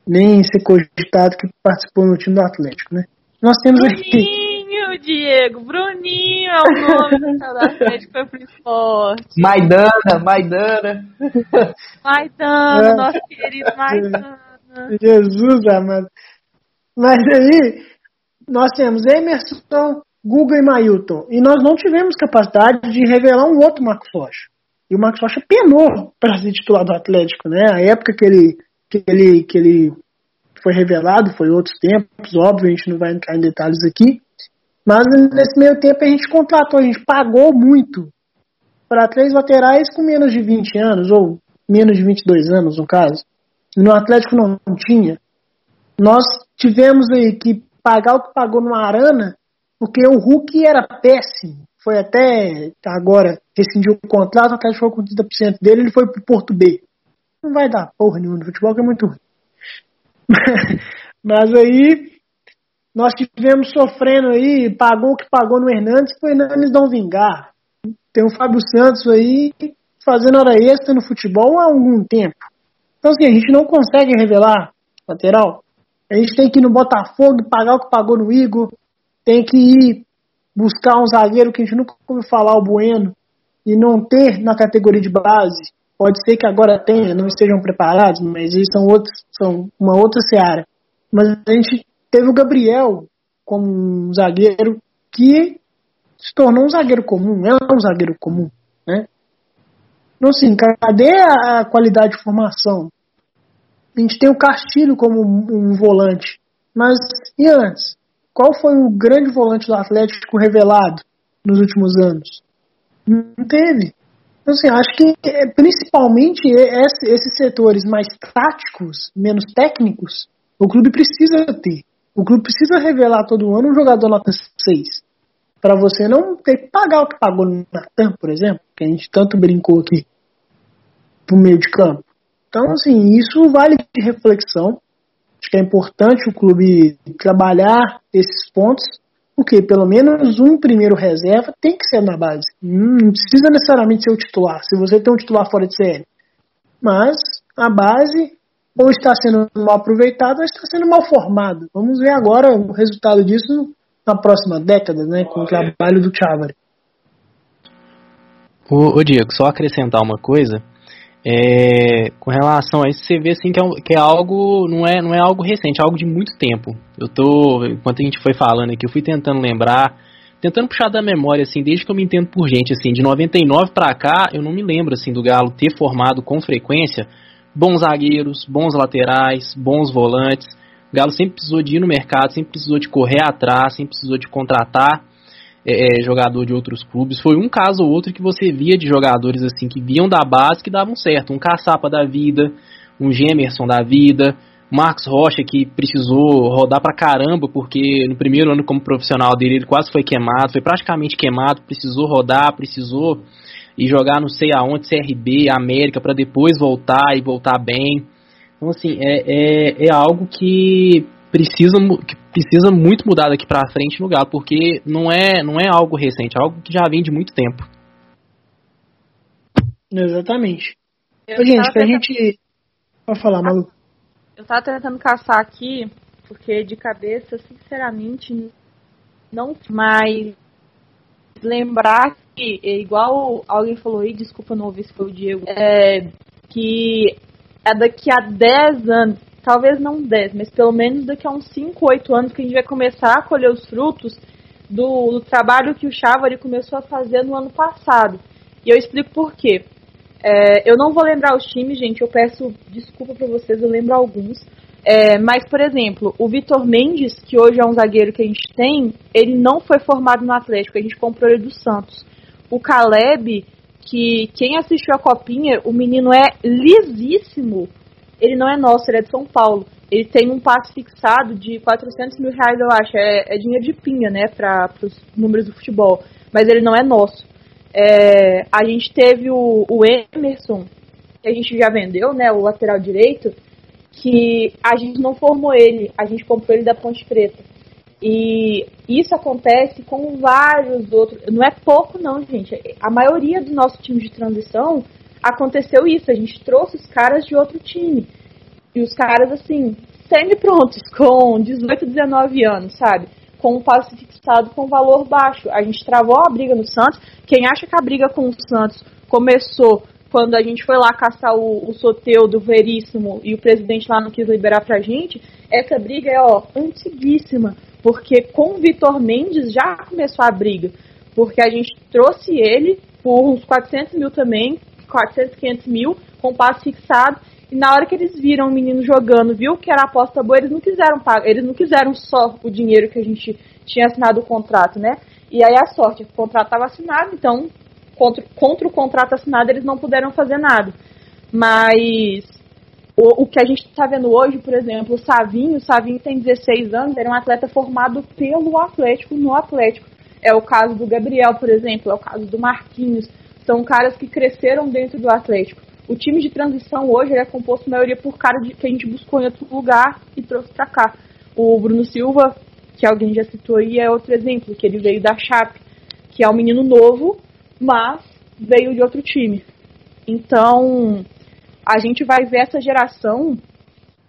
nem ser cogitado que participou no time do Atlético, né? Nós temos aqui. Bruninho, Diego, Bruninho é o nome do Atlético foi pro esporte. Maidana, Maidana. Maidana, É. nosso querido Maidana. Jesus amado. Mas aí, nós temos Emerson, Guga e Mailton. E nós não tivemos capacidade de revelar um outro Marcos Rocha. E o Marcos Rocha penou para ser titular do Atlético, né? A época que ele, que ele, que ele foi revelado foi outros tempos, óbvio, a gente não vai entrar em detalhes aqui. Mas nesse meio tempo a gente contratou, a gente pagou muito para três laterais com menos de 20 anos, ou menos de 22 anos, no caso. No Atlético não, tinha. Nós tivemos aí que pagar o que pagou no Arana, porque o Hulk era péssimo. Foi até agora rescindiu o contrato, o Atlético foi com 30% dele, ele foi pro Porto B. Não vai dar porra nenhuma no futebol, que é muito ruim. (laughs) Mas aí nós tivemos sofrendo aí, pagou o que pagou no Hernandes, foi Hernandes não vingar. Tem o Fábio Santos aí fazendo hora extra no futebol há algum tempo. Então assim, a gente não consegue revelar lateral. A gente tem que ir no Botafogo pagar o que pagou no Igor. Tem que ir buscar um zagueiro que a gente nunca ouviu falar, o Bueno, e não ter na categoria de base. Pode ser que agora tenha, não estejam preparados, mas eles são outros, são uma outra seara. Mas a gente teve o Gabriel como um zagueiro que se tornou um zagueiro comum, é um zagueiro comum, né? Então, assim, cadê a qualidade de formação? A gente tem o Castilho como um, volante, mas e antes? Qual foi o grande volante do Atlético revelado nos últimos anos? Não teve. Então, assim, acho que é, principalmente esse- esses setores mais táticos, menos técnicos, o clube precisa ter. O clube precisa revelar todo ano um jogador nota 6. Para você não ter que pagar o que pagou no Natan, por exemplo, que a gente tanto brincou aqui pro meio de campo. Então, assim, isso vale de reflexão. Acho que é importante o clube trabalhar esses pontos, porque pelo menos um primeiro reserva tem que ser na base. Não precisa necessariamente ser o titular, se você tem um titular fora de série. Mas a base ou está sendo mal aproveitada ou está sendo mal formada. Vamos ver agora o resultado disso na próxima década, né, com o trabalho do Chávari. Ô, ô, Diego, só acrescentar uma coisa. É, com relação a isso, você vê assim que é, que é algo, não é, não é algo recente, é algo de muito tempo. Eu tô, enquanto a gente foi falando aqui, eu fui tentando lembrar, tentando puxar da memória, assim, desde que eu me entendo por gente, assim, de 99 pra cá, eu não me lembro, assim, do Galo ter formado com frequência bons zagueiros, bons laterais, bons volantes. O Galo sempre precisou de ir no mercado, sempre precisou de correr atrás, sempre precisou de contratar é, é, jogador de outros clubes. Foi um caso ou outro que você via de jogadores assim que viam da base que davam certo. Um Caçapa da vida, um Gemerson da vida, Marcos Rocha que precisou rodar pra caramba porque no primeiro ano como profissional dele ele quase foi queimado, foi praticamente queimado, precisou rodar, precisou ir jogar não sei aonde, CRB, América, para depois voltar e voltar bem. Então assim, é, é, é algo que precisa, que precisa muito mudar daqui pra frente no Galo, porque não é, não é algo recente, é algo que já vem de muito tempo. Exatamente. Eu Ô, gente, tava pra tentando- gente. Pode falar, maluco. Eu tava tentando caçar aqui, porque de cabeça, sinceramente, não. Mas lembrar que, é igual alguém falou aí, desculpa não ouvir se foi o Diego, é, que é daqui a 10 anos, talvez não 10, mas pelo menos daqui a uns 5, 8 anos que a gente vai começar a colher os frutos do, do trabalho que o Chávari começou a fazer no ano passado. E eu explico por quê. É, eu não vou lembrar os times, gente, eu peço desculpa pra vocês, eu lembro alguns. É, mas, por exemplo, o Vitor Mendes, que hoje é um zagueiro que a gente tem, ele não foi formado no Atlético, a gente comprou ele do Santos. O Caleb, que quem assistiu a copinha, o menino é lisíssimo. Ele não é nosso, ele é de São Paulo. Ele tem um passe fixado de 400 mil reais, eu acho. É, é dinheiro de pinha, né, para os números do futebol. Mas ele não é nosso. É, a gente teve o, o Emerson, que a gente já vendeu, né, o lateral direito, que a gente não formou ele, a gente comprou ele da Ponte Preta. E isso acontece com vários outros. Não é pouco, não, gente. A maioria do nosso time de transição aconteceu isso. A gente trouxe os caras de outro time. E os caras, assim, semi-prontos, (laughs) com 18, 19 anos, sabe? Com um passe fixado com valor baixo. A gente travou a briga no Santos. Quem acha que a briga com o Santos começou quando a gente foi lá caçar o, o Soteudo Veríssimo e o presidente lá não quis liberar pra gente, essa briga é, ó, antiguíssima. Porque com o Vitor Mendes já começou a briga. Porque a gente trouxe ele por uns 400 mil também, 400, 500 mil, com passe fixado. E na hora que eles viram o menino jogando, viu que era aposta boa, eles não quiseram pagar, eles não quiseram só o dinheiro que a gente tinha assinado o contrato, né? E aí a sorte, o contrato estava assinado, então contra, contra o contrato assinado eles não puderam fazer nada. Mas o, o que a gente está vendo hoje, por exemplo, o Savinho, o Savinho tem 16 anos, era um atleta formado pelo Atlético no Atlético. É o caso do Gabriel, por exemplo, é o caso do Marquinhos. São caras que cresceram dentro do Atlético. O time de transição hoje é composto maioria por caras que a gente buscou em outro lugar e trouxe para cá. O Bruno Silva, que alguém já citou aí, é outro exemplo, que ele veio da Chape, que é um menino novo, mas veio de outro time. Então, a gente vai ver essa geração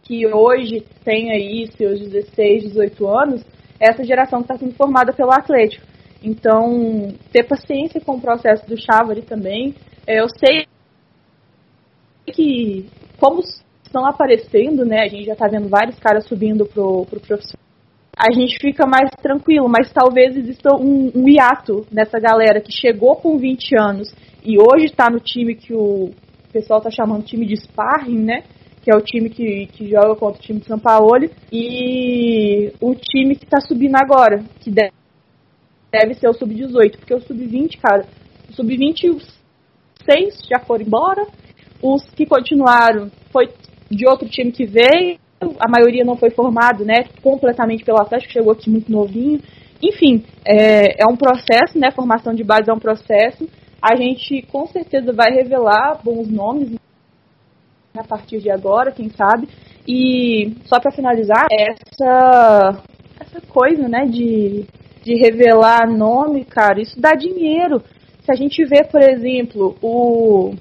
que hoje tem aí seus 16, 18 anos, essa geração que está sendo formada pelo Atlético. Então, ter paciência com o processo do Chávari também. É, eu sei que, como estão aparecendo, né, a gente já está vendo vários caras subindo pro, pro profissional, a gente fica mais tranquilo, mas talvez exista um, um hiato nessa galera que chegou com 20 anos e hoje está no time que o pessoal está chamando time de sparring, né? Que é o time que, que joga contra o time de São Paulo. E o time que está subindo agora, que deve, deve ser o sub-18, porque o sub-20, cara, o sub-20 os seis já foram embora, os que continuaram foi de outro time que veio, a maioria não foi formado, né, completamente pelo Atlético, chegou aqui muito novinho. Enfim, é, é um processo, né, formação de base é um processo, a gente com certeza vai revelar bons nomes a partir de agora, quem sabe. E só para finalizar, essa essa coisa, né, de, de revelar nome, cara, isso dá dinheiro. Se a gente vê, por exemplo, o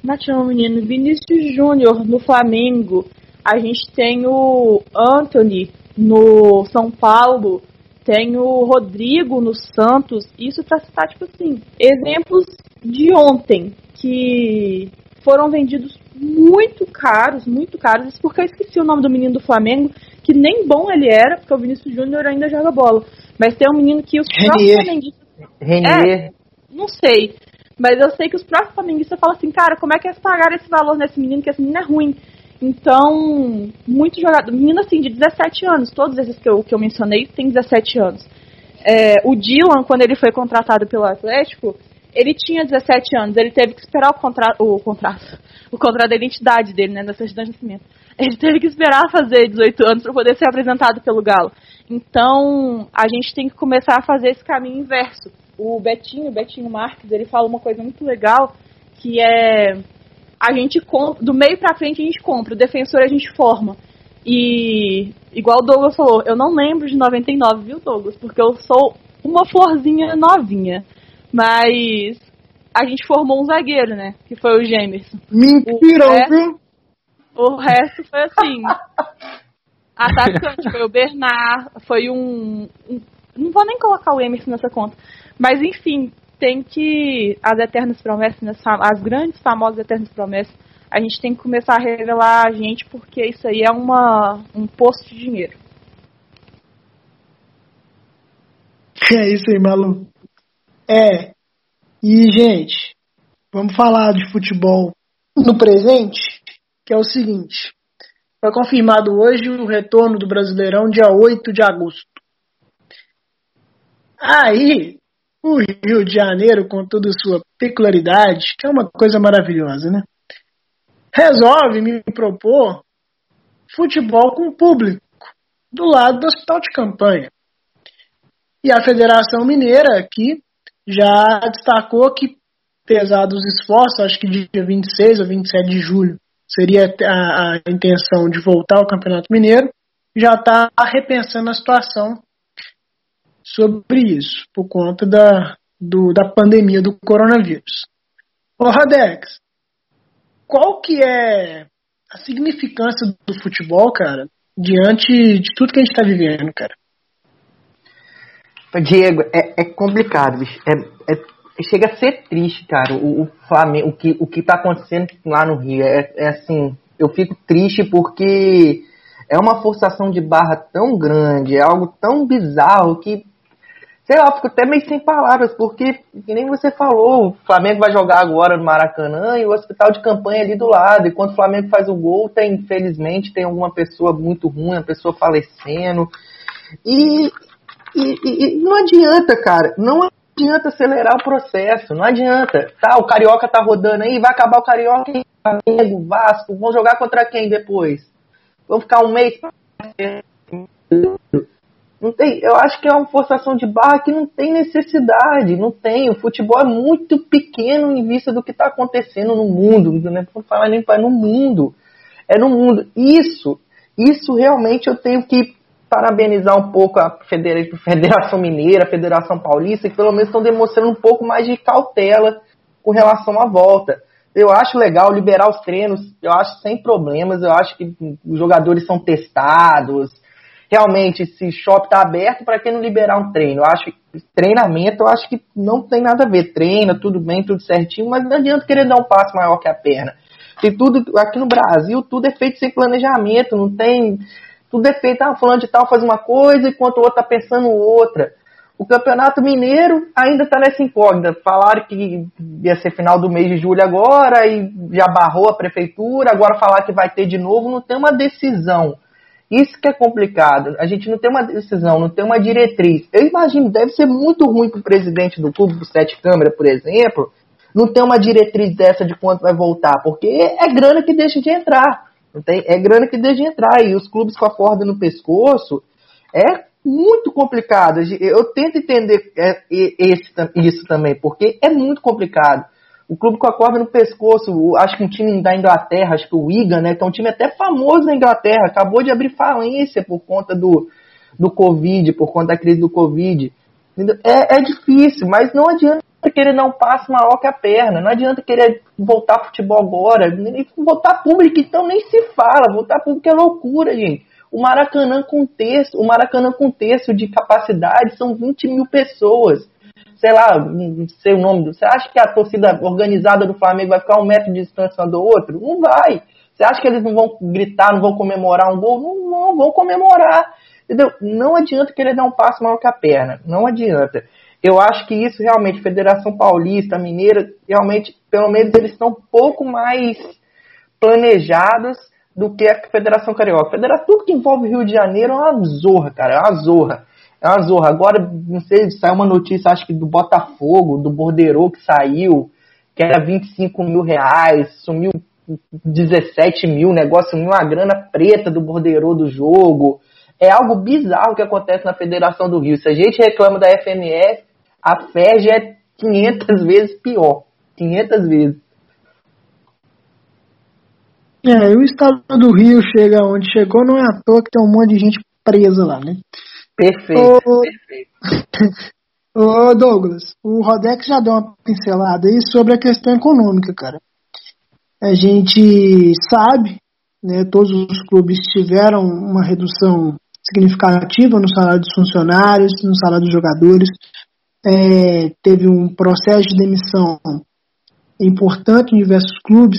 como é que chama o menino? Vinícius Júnior no Flamengo. A gente tem o Anthony no São Paulo tem o Rodrigo no Santos, isso para citar, tipo assim, exemplos de ontem que foram vendidos muito caros, muito caros, porque eu esqueci o nome do menino do Flamengo, que nem bom ele era, porque o Vinícius Júnior ainda joga bola. Mas tem um menino que os próprios flamenguistas. Renier. É, não sei. Mas eu sei que os próprios flamenguistas falam assim, cara, como é que eles pagaram esse valor nesse menino, que esse menino é ruim. Então, muito jogador. Menino assim, de 17 anos, todos esses que eu, que eu mencionei têm 17 anos. É, o Dylan, quando ele foi contratado pelo Atlético, ele tinha 17 anos, ele teve que esperar o, contra o contrato, o contrato da identidade dele, né, da certidão de nascimento. Ele teve que esperar fazer 18 anos para poder ser apresentado pelo Galo. Então, a gente tem que começar a fazer esse caminho inverso. O Betinho, o Betinho Marques, ele fala uma coisa muito legal, que é a gente compra, do meio para frente a gente compra, o defensor a gente forma. E igual o Douglas falou, eu não lembro de 99, viu, Douglas? Porque eu sou uma florzinha novinha. Mas a gente formou um zagueiro, né? Que foi o Gemerson. Mentira, o resto, viu? O resto foi assim. (laughs) atacante foi o Bernard, foi um, um, Não vou nem colocar o Emerson nessa conta. Mas enfim, tem que. As eternas promessas, as grandes, famosas eternas promessas, a gente tem que começar a revelar a gente, porque isso aí é uma, um posto de dinheiro. É isso aí, Malu. É. E, gente, vamos falar de futebol no presente, que é o seguinte. Foi confirmado hoje o retorno do Brasileirão dia 8 de agosto. Aí, o Rio de Janeiro, com toda sua peculiaridade, que é uma coisa maravilhosa, né? Resolve me propor futebol com público do lado do hospital de campanha. E a Federação Mineira aqui já destacou que, apesar dos esforços, acho que dia 26 ou 27 de julho, seria a, a intenção de voltar ao Campeonato Mineiro, já está repensando a situação sobre isso, por conta da, do, da pandemia do coronavírus. Ô Radex, qual que é a significância do futebol, cara, diante de tudo que a gente está vivendo, cara? Diego, é, é complicado, bicho. É, é, chega a ser triste, cara, o, o Flamengo, o que, o que tá acontecendo lá no Rio. É, é assim, eu fico triste porque é uma forçação de barra tão grande, é algo tão bizarro que sei lá, fico até meio sem palavras, porque, que nem você falou, o Flamengo vai jogar agora no Maracanã e o hospital de campanha ali do lado. E quando o Flamengo faz o gol, tem, infelizmente, tem alguma pessoa muito ruim, uma pessoa falecendo. E, e, e não adianta, cara, não adianta acelerar o processo, não adianta. Tá, o Carioca tá rodando aí, vai acabar o Carioca, Flamengo, Vasco, vão jogar contra quem depois? Vão ficar um mês não tem, eu acho que é uma forçação de barra que não tem necessidade, não tem. O futebol é muito pequeno em vista do que está acontecendo no mundo, não vou falar nem para no mundo, é no mundo. Isso, isso realmente eu tenho que parabenizar um pouco a Federação Mineira, a Federação Paulista, que pelo menos estão demonstrando um pouco mais de cautela com relação à volta. Eu acho legal liberar os treinos, eu acho sem problemas, eu acho que os jogadores são testados, realmente esse shopping está aberto para quem não liberar um treino. Eu acho que treinamento, eu acho que não tem nada a ver. Treina, tudo bem, tudo certinho, mas não adianta querer dar um passo maior que a perna. Tem tudo, aqui no Brasil, tudo é feito sem planejamento, não tem. Tudo feito, ah, fulano de tal faz uma coisa enquanto o outro está pensando outra. O Campeonato Mineiro ainda está nessa incógnita. Falaram que ia ser final do mês de julho agora e já barrou a prefeitura. Agora falar que vai ter de novo, não tem uma decisão. Isso que é complicado. A gente não tem uma decisão, não tem uma diretriz. Eu imagino, deve ser muito ruim para o presidente do clube do Sete Câmara, por exemplo, não ter uma diretriz dessa de quanto vai voltar, porque é grana que deixa de entrar. Tem, é grana que deixa de entrar. E os clubes com a corda no pescoço é muito complicado. Eu tento entender é, esse, isso também, porque é muito complicado. O clube com a corda no pescoço, acho que um time da Inglaterra, acho que o Wigan, né, que é um time até famoso na Inglaterra, acabou de abrir falência por conta do, do Covid, por conta da crise do Covid. É, é difícil, mas não adianta querer dar um passo maior que a perna, não adianta querer voltar futebol agora, voltar público então nem se fala, voltar público é loucura, gente. O Maracanã com terço, o Maracanã com terço de capacidade são 20 mil pessoas sei lá, não sei o nome. Você acha que a torcida organizada do Flamengo vai ficar um metro de distância do outro? Não vai. Você acha que eles não vão gritar, não vão comemorar um gol? Não, não vão comemorar. Entendeu? Não adianta querer dar um passo maior que a perna. Não adianta. Eu acho que isso realmente, Federação Paulista, Mineira, realmente, pelo menos eles estão um pouco mais planejados do que a Federação Carioca. Federação, tudo que envolve Rio de Janeiro é uma zorra, cara, é uma zorra. É uma zorra. Agora, não sei, saiu uma notícia, acho que do Botafogo, do Bordeiro que saiu, que era 25 mil reais, sumiu 17 mil, negócio, uma grana preta do Bordeiro do jogo. É algo bizarro que acontece na Federação do Rio. Se a gente reclama da FMF, a FEG é 500 vezes pior. 500 vezes. É, e o estado do Rio chega onde chegou, não é à toa que tem um monte de gente presa lá, né? Perfeito, ô, perfeito. (laughs) Ô Douglas, o Rodex já deu uma pincelada aí sobre a questão econômica, cara. A gente sabe, né, todos os clubes tiveram uma redução significativa no salário dos funcionários, no salário dos jogadores. É, teve um processo de demissão importante em diversos clubes.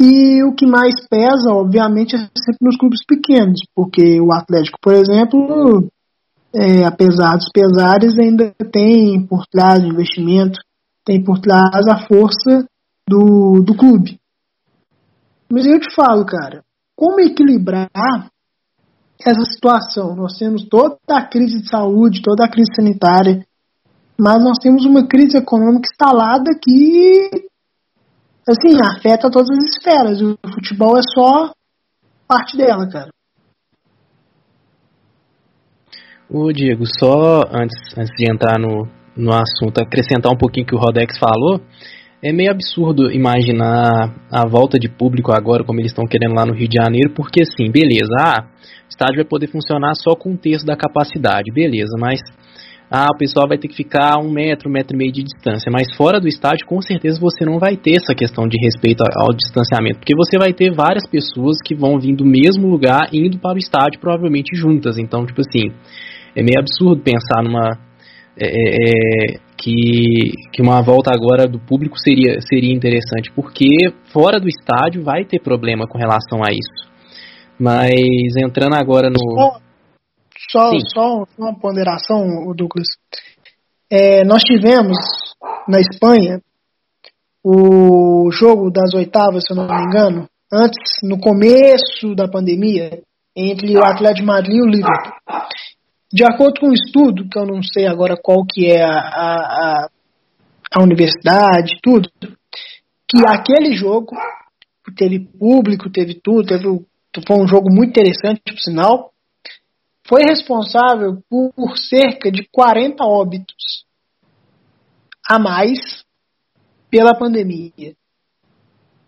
E o que mais pesa, obviamente, é sempre nos clubes pequenos, porque o Atlético, por exemplo, é, apesar dos pesares, ainda tem por trás o investimento, tem por trás a força do, do clube. Mas eu te falo, cara, como equilibrar essa situação? Nós temos toda a crise de saúde, toda a crise sanitária, mas nós temos uma crise econômica instalada que assim, afeta todas as esferas. O futebol é só parte dela, cara. Ô Diego, só antes, antes de entrar no, no assunto, acrescentar um pouquinho que o Rodex falou, é meio absurdo imaginar a volta de público agora, como eles estão querendo lá no Rio de Janeiro, porque assim, beleza, ah, o estádio vai poder funcionar só com um terço da capacidade, beleza, mas ah, o pessoal vai ter que ficar um metro, um metro e meio de distância, mas fora do estádio, com certeza você não vai ter essa questão de respeito ao distanciamento, porque você vai ter várias pessoas que vão vir do mesmo lugar indo para o estádio, provavelmente juntas, então, tipo assim, é meio absurdo pensar numa é, é, é, que, que uma volta agora do público seria, seria interessante, porque fora do estádio vai ter problema com relação a isso. Mas entrando agora no. Só, só, uma ponderação, Douglas. É, nós tivemos na Espanha o jogo das oitavas, se eu não me engano, antes, no começo da pandemia, entre o Atlético de Madrid e o Liverpool. De acordo com um estudo, que eu não sei agora qual que é a, a, a universidade, tudo, que aquele jogo teve público, teve tudo, teve, foi um jogo muito interessante, por sinal, foi responsável por cerca de 40 óbitos a mais pela pandemia.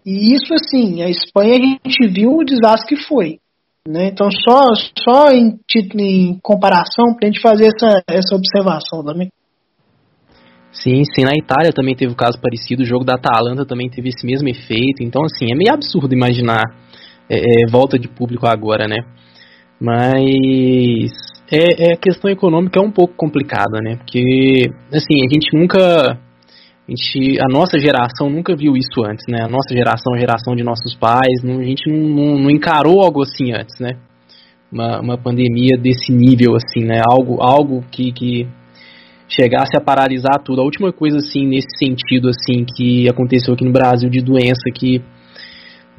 E isso, assim, a Espanha a gente viu o desastre que foi. Né? Então, só, só em, em comparação, para a gente fazer essa, essa observação também. Sim, sim, na Itália também teve um caso parecido, o jogo da Atalanta também teve esse mesmo efeito, então assim, é meio absurdo imaginar é, é, volta de público agora, né? Mas é, é, a questão econômica é um pouco complicada, né? Porque, assim, a gente nunca a, gente, a nossa geração nunca viu isso antes, né? A nossa geração, a geração de nossos pais, não, a gente não, não, não, encarou algo assim antes, né? Uma, uma pandemia desse nível, assim, né? Algo, algo que, que chegasse a paralisar tudo. A última coisa, assim, nesse sentido, assim, que aconteceu aqui no Brasil de doença que,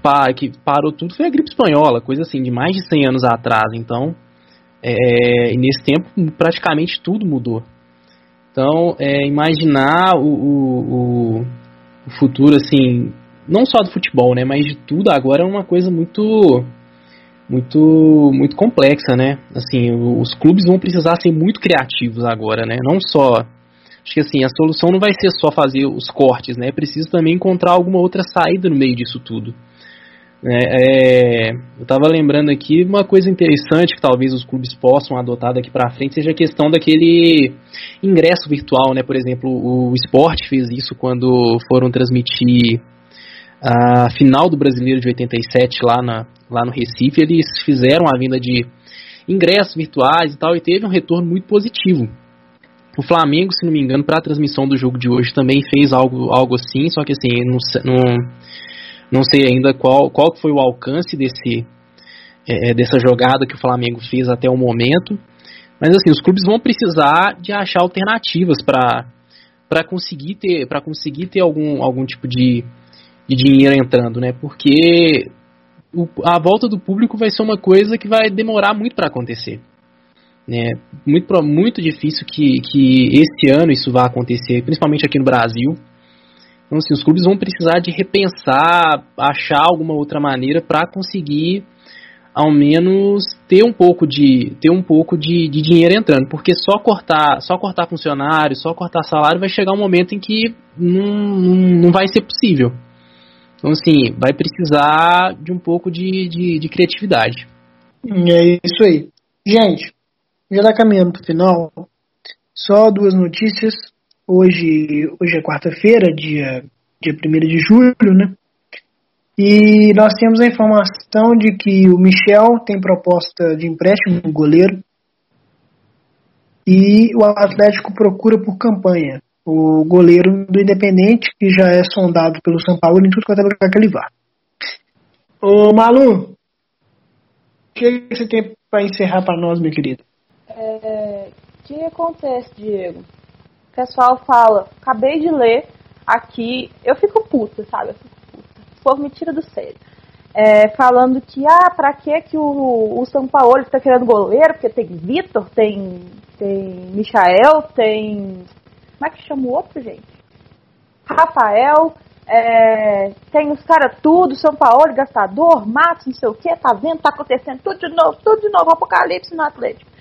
pá, que parou tudo foi a gripe espanhola, coisa assim, de mais de 100 anos atrás. Então, é, nesse tempo, praticamente tudo mudou. Então, é, imaginar o, o, o, futuro, assim, não só do futebol, né, mas de tudo agora é uma coisa muito, muito, muito complexa, né? Assim, os clubes vão precisar ser muito criativos agora, né? Não só, acho que assim, a solução não vai ser só fazer os cortes, né? É preciso também encontrar alguma outra saída no meio disso tudo. É, é, eu estava lembrando aqui uma coisa interessante que talvez os clubes possam adotar daqui para frente seja a questão daquele ingresso virtual, né? Por exemplo, o esporte fez isso quando foram transmitir a final do Brasileiro de 87 lá, na, lá no Recife. Eles fizeram a vinda de ingressos virtuais e tal e teve um retorno muito positivo. O Flamengo, se não me engano, para a transmissão do jogo de hoje também fez algo, algo assim, só que assim, não, não não sei ainda qual, qual foi o alcance desse, é, é, dessa jogada que o Flamengo fez até o momento. Mas assim, os clubes vão precisar de achar alternativas para para conseguir ter para conseguir ter algum, algum tipo de, de dinheiro entrando, né? Porque o, a volta do público vai ser uma coisa que vai demorar muito para acontecer. Né? Muito, muito difícil que, que esse ano isso vá acontecer, principalmente aqui no Brasil. Então, assim, os clubes vão precisar de repensar, achar alguma outra maneira para conseguir, ao menos, ter um pouco de ter um pouco de, de, dinheiro entrando, porque só cortar só cortar funcionário, só cortar salário vai chegar um momento em que não, não vai ser possível. Então, assim, vai precisar de um pouco de, de, de criatividade. É isso aí. Gente, já está caminhando o final. Só duas notícias. Hoje, hoje é quarta-feira, dia, dia 1 de julho, né? E nós temos a informação de que o Michel tem proposta de empréstimo no goleiro e o Atlético procura por campanha o goleiro do Independente, que já é sondado pelo São Paulo em tudo quanto é lugar que ele vá. Ô Malu, o que você tem para encerrar para nós, meu querido? É, que acontece, Diego? O pessoal fala, acabei de ler aqui, eu fico puta, sabe? Eu fico puta. Por me tira do sério. É, falando que, ah, pra que que o, o São Paulo está querendo goleiro? Porque tem Vitor, tem, tem Michael, tem. Como é que chama o outro, gente? Rafael, é, tem os caras tudo, São Paulo, gastador, Matos, não sei o que, tá vendo, tá acontecendo tudo de novo, tudo de novo, apocalipse no Atlético.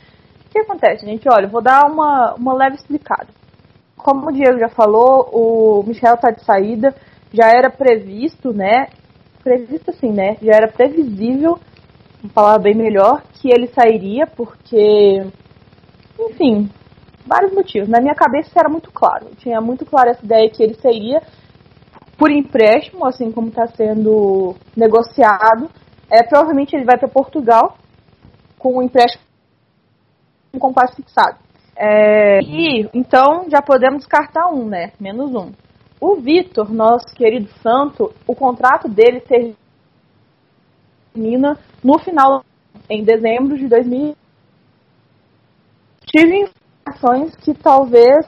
O que acontece, gente? Olha, vou dar uma, uma leve explicada como o Diego já falou, o Michel tá de saída, já era previsto, né? Previsto assim, né? Já era previsível, vou falar bem melhor, que ele sairia, porque, enfim, vários motivos. Na minha cabeça era muito claro. Tinha muito claro essa ideia que ele sairia por empréstimo, assim como está sendo negociado. É, provavelmente ele vai para Portugal com o empréstimo com passe fixado. É, e então já podemos descartar um, né? Menos um. O Vitor, nosso querido santo, o contrato dele termina no final, em dezembro de 2000. Tive informações que talvez,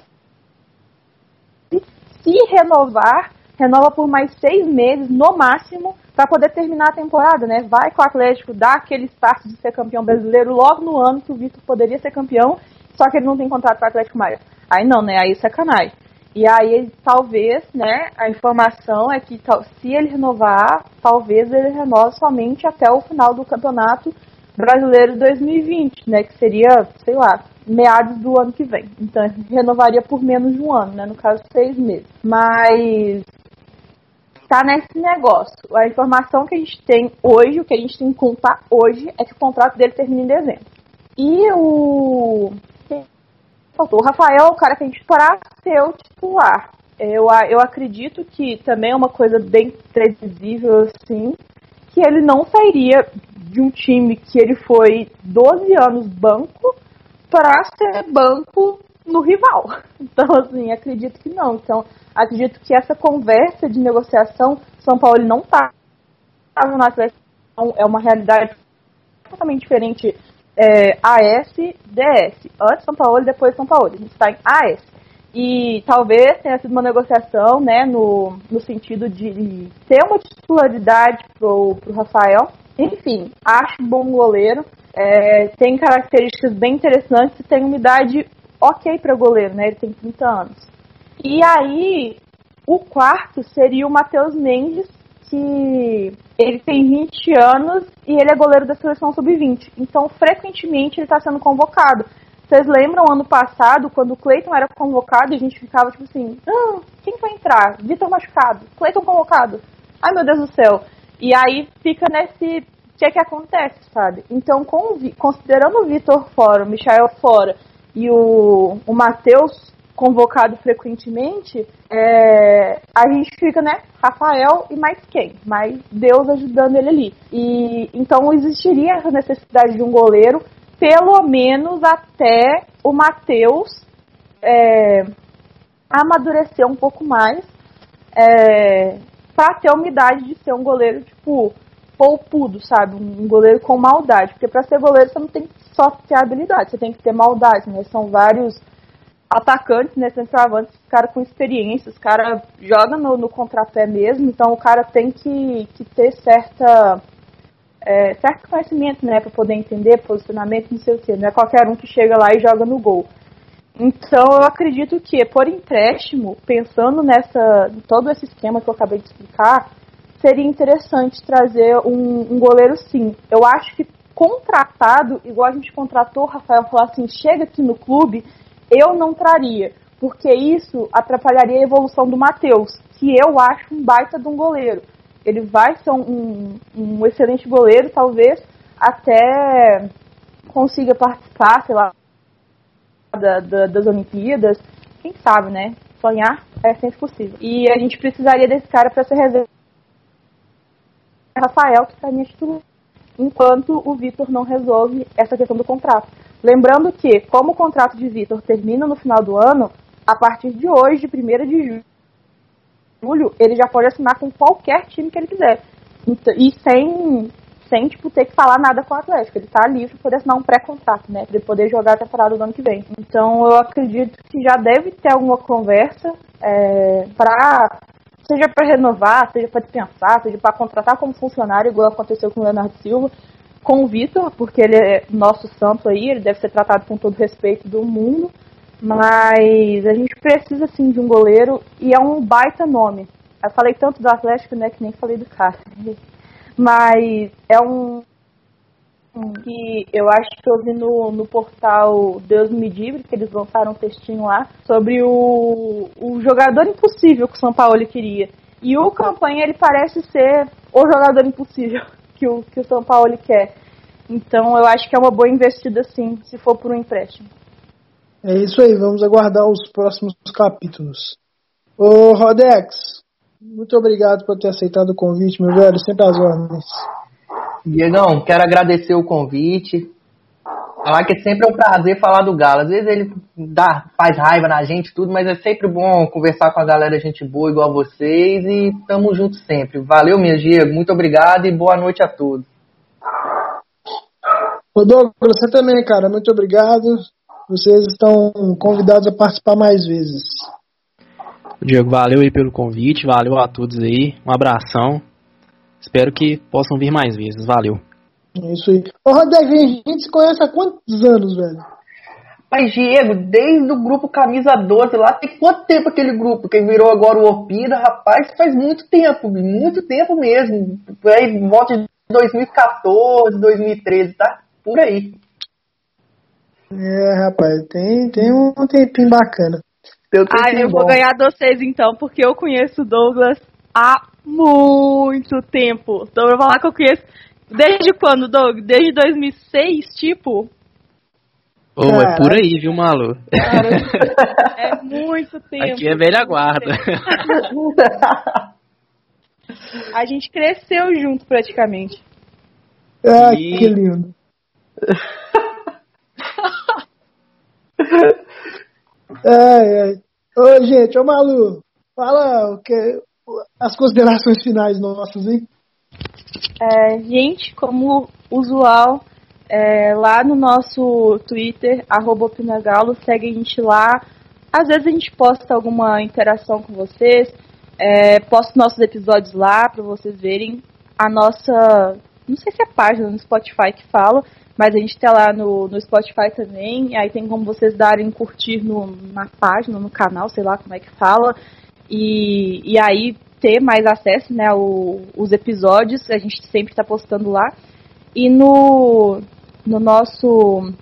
se renovar, renova por mais seis meses no máximo para poder terminar a temporada, né? Vai com o Atlético, dá aquele start de ser campeão brasileiro logo no ano que o Vitor poderia ser campeão, só que ele não tem contrato com o Atlético mais. Aí não, né? Aí é sacanagem. E aí, talvez, né, a informação é que se ele renovar, talvez ele renove somente até o final do campeonato brasileiro 2020, né, que seria, sei lá, meados do ano que vem. Então, renovaria por menos de um ano, né, no caso, seis meses. Mas tá nesse negócio. A informação que a gente tem hoje, o que a gente tem que contar hoje, é que o contrato dele termina em dezembro. E o faltou. O Rafael é o cara que a gente para ser o titular. Eu, eu acredito que também é uma coisa bem previsível, assim, que ele não sairia de um time que ele foi 12 anos banco para ser banco no rival. (laughs) Então, assim, acredito que não. Então, acredito que essa conversa de negociação, São Paulo não está no Atlético, é uma realidade totalmente diferente é, AS, DS. Antes São Paulo, depois São Paulo. A gente está em AS. E talvez tenha sido uma negociação, né, no, no sentido de ter uma titularidade pro, pro Rafael. Enfim, acho bom goleiro. É, tem características bem interessantes e tem uma idade ok para goleiro, né? Ele tem 30 anos. E aí, o quarto seria o Matheus Mendes, que ele tem 20 anos e ele é goleiro da seleção sub-20. Então, frequentemente, ele está sendo convocado. Vocês lembram ano passado, quando o Cleiton era convocado, a gente ficava tipo assim: ah, quem vai entrar? Vitor machucado, Cleiton convocado. Ai meu Deus do céu. E aí fica nesse. O que é que acontece, sabe? Então, considerando o Vitor fora, o Michael fora e o, o Matheus convocado frequentemente, é, a gente fica, né, Rafael e mais quem? Mais Deus ajudando ele ali. E então existiria essa necessidade de um goleiro, pelo menos até o Matheus é, amadurecer um pouco mais, é, para ter a umidade de ser um goleiro, tipo, poupudo, sabe? Um goleiro com maldade. Porque para ser goleiro você não tem só ter habilidade, você tem que ter maldade, né? São vários atacantes, né, centroavantes, os caras com experiência, os caras jogam no, no contrapé mesmo, então o cara tem que, que ter certa, é, certo conhecimento, né, para poder entender posicionamento, não sei o que, não é qualquer um que chega lá e joga no gol. Então eu acredito que por empréstimo, pensando nessa, todo esse esquema que eu acabei de explicar, seria interessante trazer um, um goleiro sim. Eu acho que contratado, igual a gente contratou o Rafael, falar assim, chega aqui no clube eu não traria, porque isso atrapalharia a evolução do Matheus, que eu acho um baita de um goleiro. Ele vai ser um, um excelente goleiro, talvez até consiga participar, sei lá, da, da, das Olimpíadas. Quem sabe, né? Sonhar é sempre possível. E a gente precisaria desse cara para ser reserva. Rafael, que está minha titular. Enquanto o Vitor não resolve essa questão do contrato. Lembrando que, como o contrato de Vitor termina no final do ano, a partir de hoje, 1 de julho, ele já pode assinar com qualquer time que ele quiser. E sem, sem tipo, ter que falar nada com o Atlético. Ele está livre para poder assinar um pré-contrato, né? Para poder jogar a temporada do ano que vem. Então eu acredito que já deve ter alguma conversa é, para seja para renovar, seja para dispensar, seja para contratar como funcionário, igual aconteceu com o Leonardo Silva com o Vitor, porque ele é nosso santo aí, ele deve ser tratado com todo respeito do mundo. Mas a gente precisa sim de um goleiro e é um baita nome. Eu falei tanto do Atlético, né, que nem falei do cara. Mas é um, que eu acho que eu vi no, no portal Deus Me Livre, que eles lançaram um textinho lá, sobre o, o jogador impossível que o São Paulo queria. E o campanha ele parece ser o jogador impossível (laughs) que o, que o São Paulo quer. Então eu acho que é uma boa investida sim, se for por um empréstimo. É isso aí, vamos aguardar os próximos capítulos. Ô Rodex, muito obrigado por ter aceitado o convite, meu velho, sempre às ordens. Diegão, quero agradecer o convite. Falar que sempre é um prazer falar do Galo. Às vezes ele dá, faz raiva na gente tudo, mas é sempre bom conversar com a galera gente boa igual vocês e tamo junto sempre. Valeu, minha Diego, muito obrigado e boa noite a todos. Ô Douglas, você também, cara, muito obrigado. Vocês estão convidados a participar mais vezes. Diego, valeu aí pelo convite, valeu a todos aí, um abração. Espero que possam vir mais vezes, valeu. É isso aí. Ô, Rodrigo, a gente se conhece há quantos anos, velho? Mas, Diego, desde o grupo Camisa 12 lá, tem quanto tempo aquele grupo? Que virou agora o Opida, rapaz, faz muito tempo, muito tempo mesmo. Aí, volta de 2014, 2013, tá? Por aí. É, rapaz, tem, tem um tempinho bacana. Ah, eu vou ganhar vocês então, porque eu conheço o Douglas há muito tempo. Então eu vou falar que eu conheço Desde quando, Doug? Desde 2006, tipo? Ô, oh, é por aí, viu, Malu? (laughs) (laughs) é muito tempo. Aqui é velha guarda. A gente cresceu junto, praticamente. Ah, e... que lindo. (laughs) ai, ai. Ô, gente, ô Malu, fala o que, as considerações finais nossas, hein? É, gente, como usual, é, lá no nosso Twitter, arroba Pinagalo, segue a gente lá. Às vezes a gente posta alguma interação com vocês, é, posta nossos episódios lá para vocês verem a nossa, não sei se é página no Spotify que fala, mas a gente tá lá no, no Spotify também, aí tem como vocês darem curtir no, na página, no canal, sei lá como é que fala, e, e aí ter mais acesso né, os episódios, a gente sempre está postando lá. E no, no nosso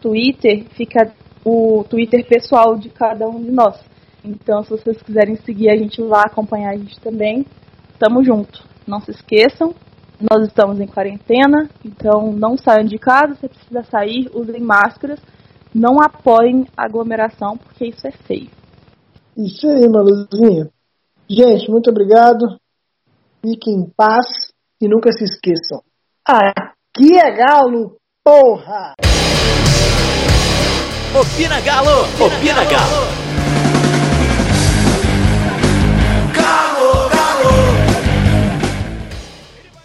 Twitter fica o Twitter pessoal de cada um de nós. Então, se vocês quiserem seguir a gente lá, acompanhar a gente também, tamo junto. Não se esqueçam, nós estamos em quarentena, então não saiam de casa, se precisa sair, usem máscaras, não apoiem aglomeração, porque isso é feio. Isso aí, Maluzinha. Gente, muito obrigado. Fiquem em paz e nunca se esqueçam. Aqui é Galo, porra! Opina Galo! Opina Galo!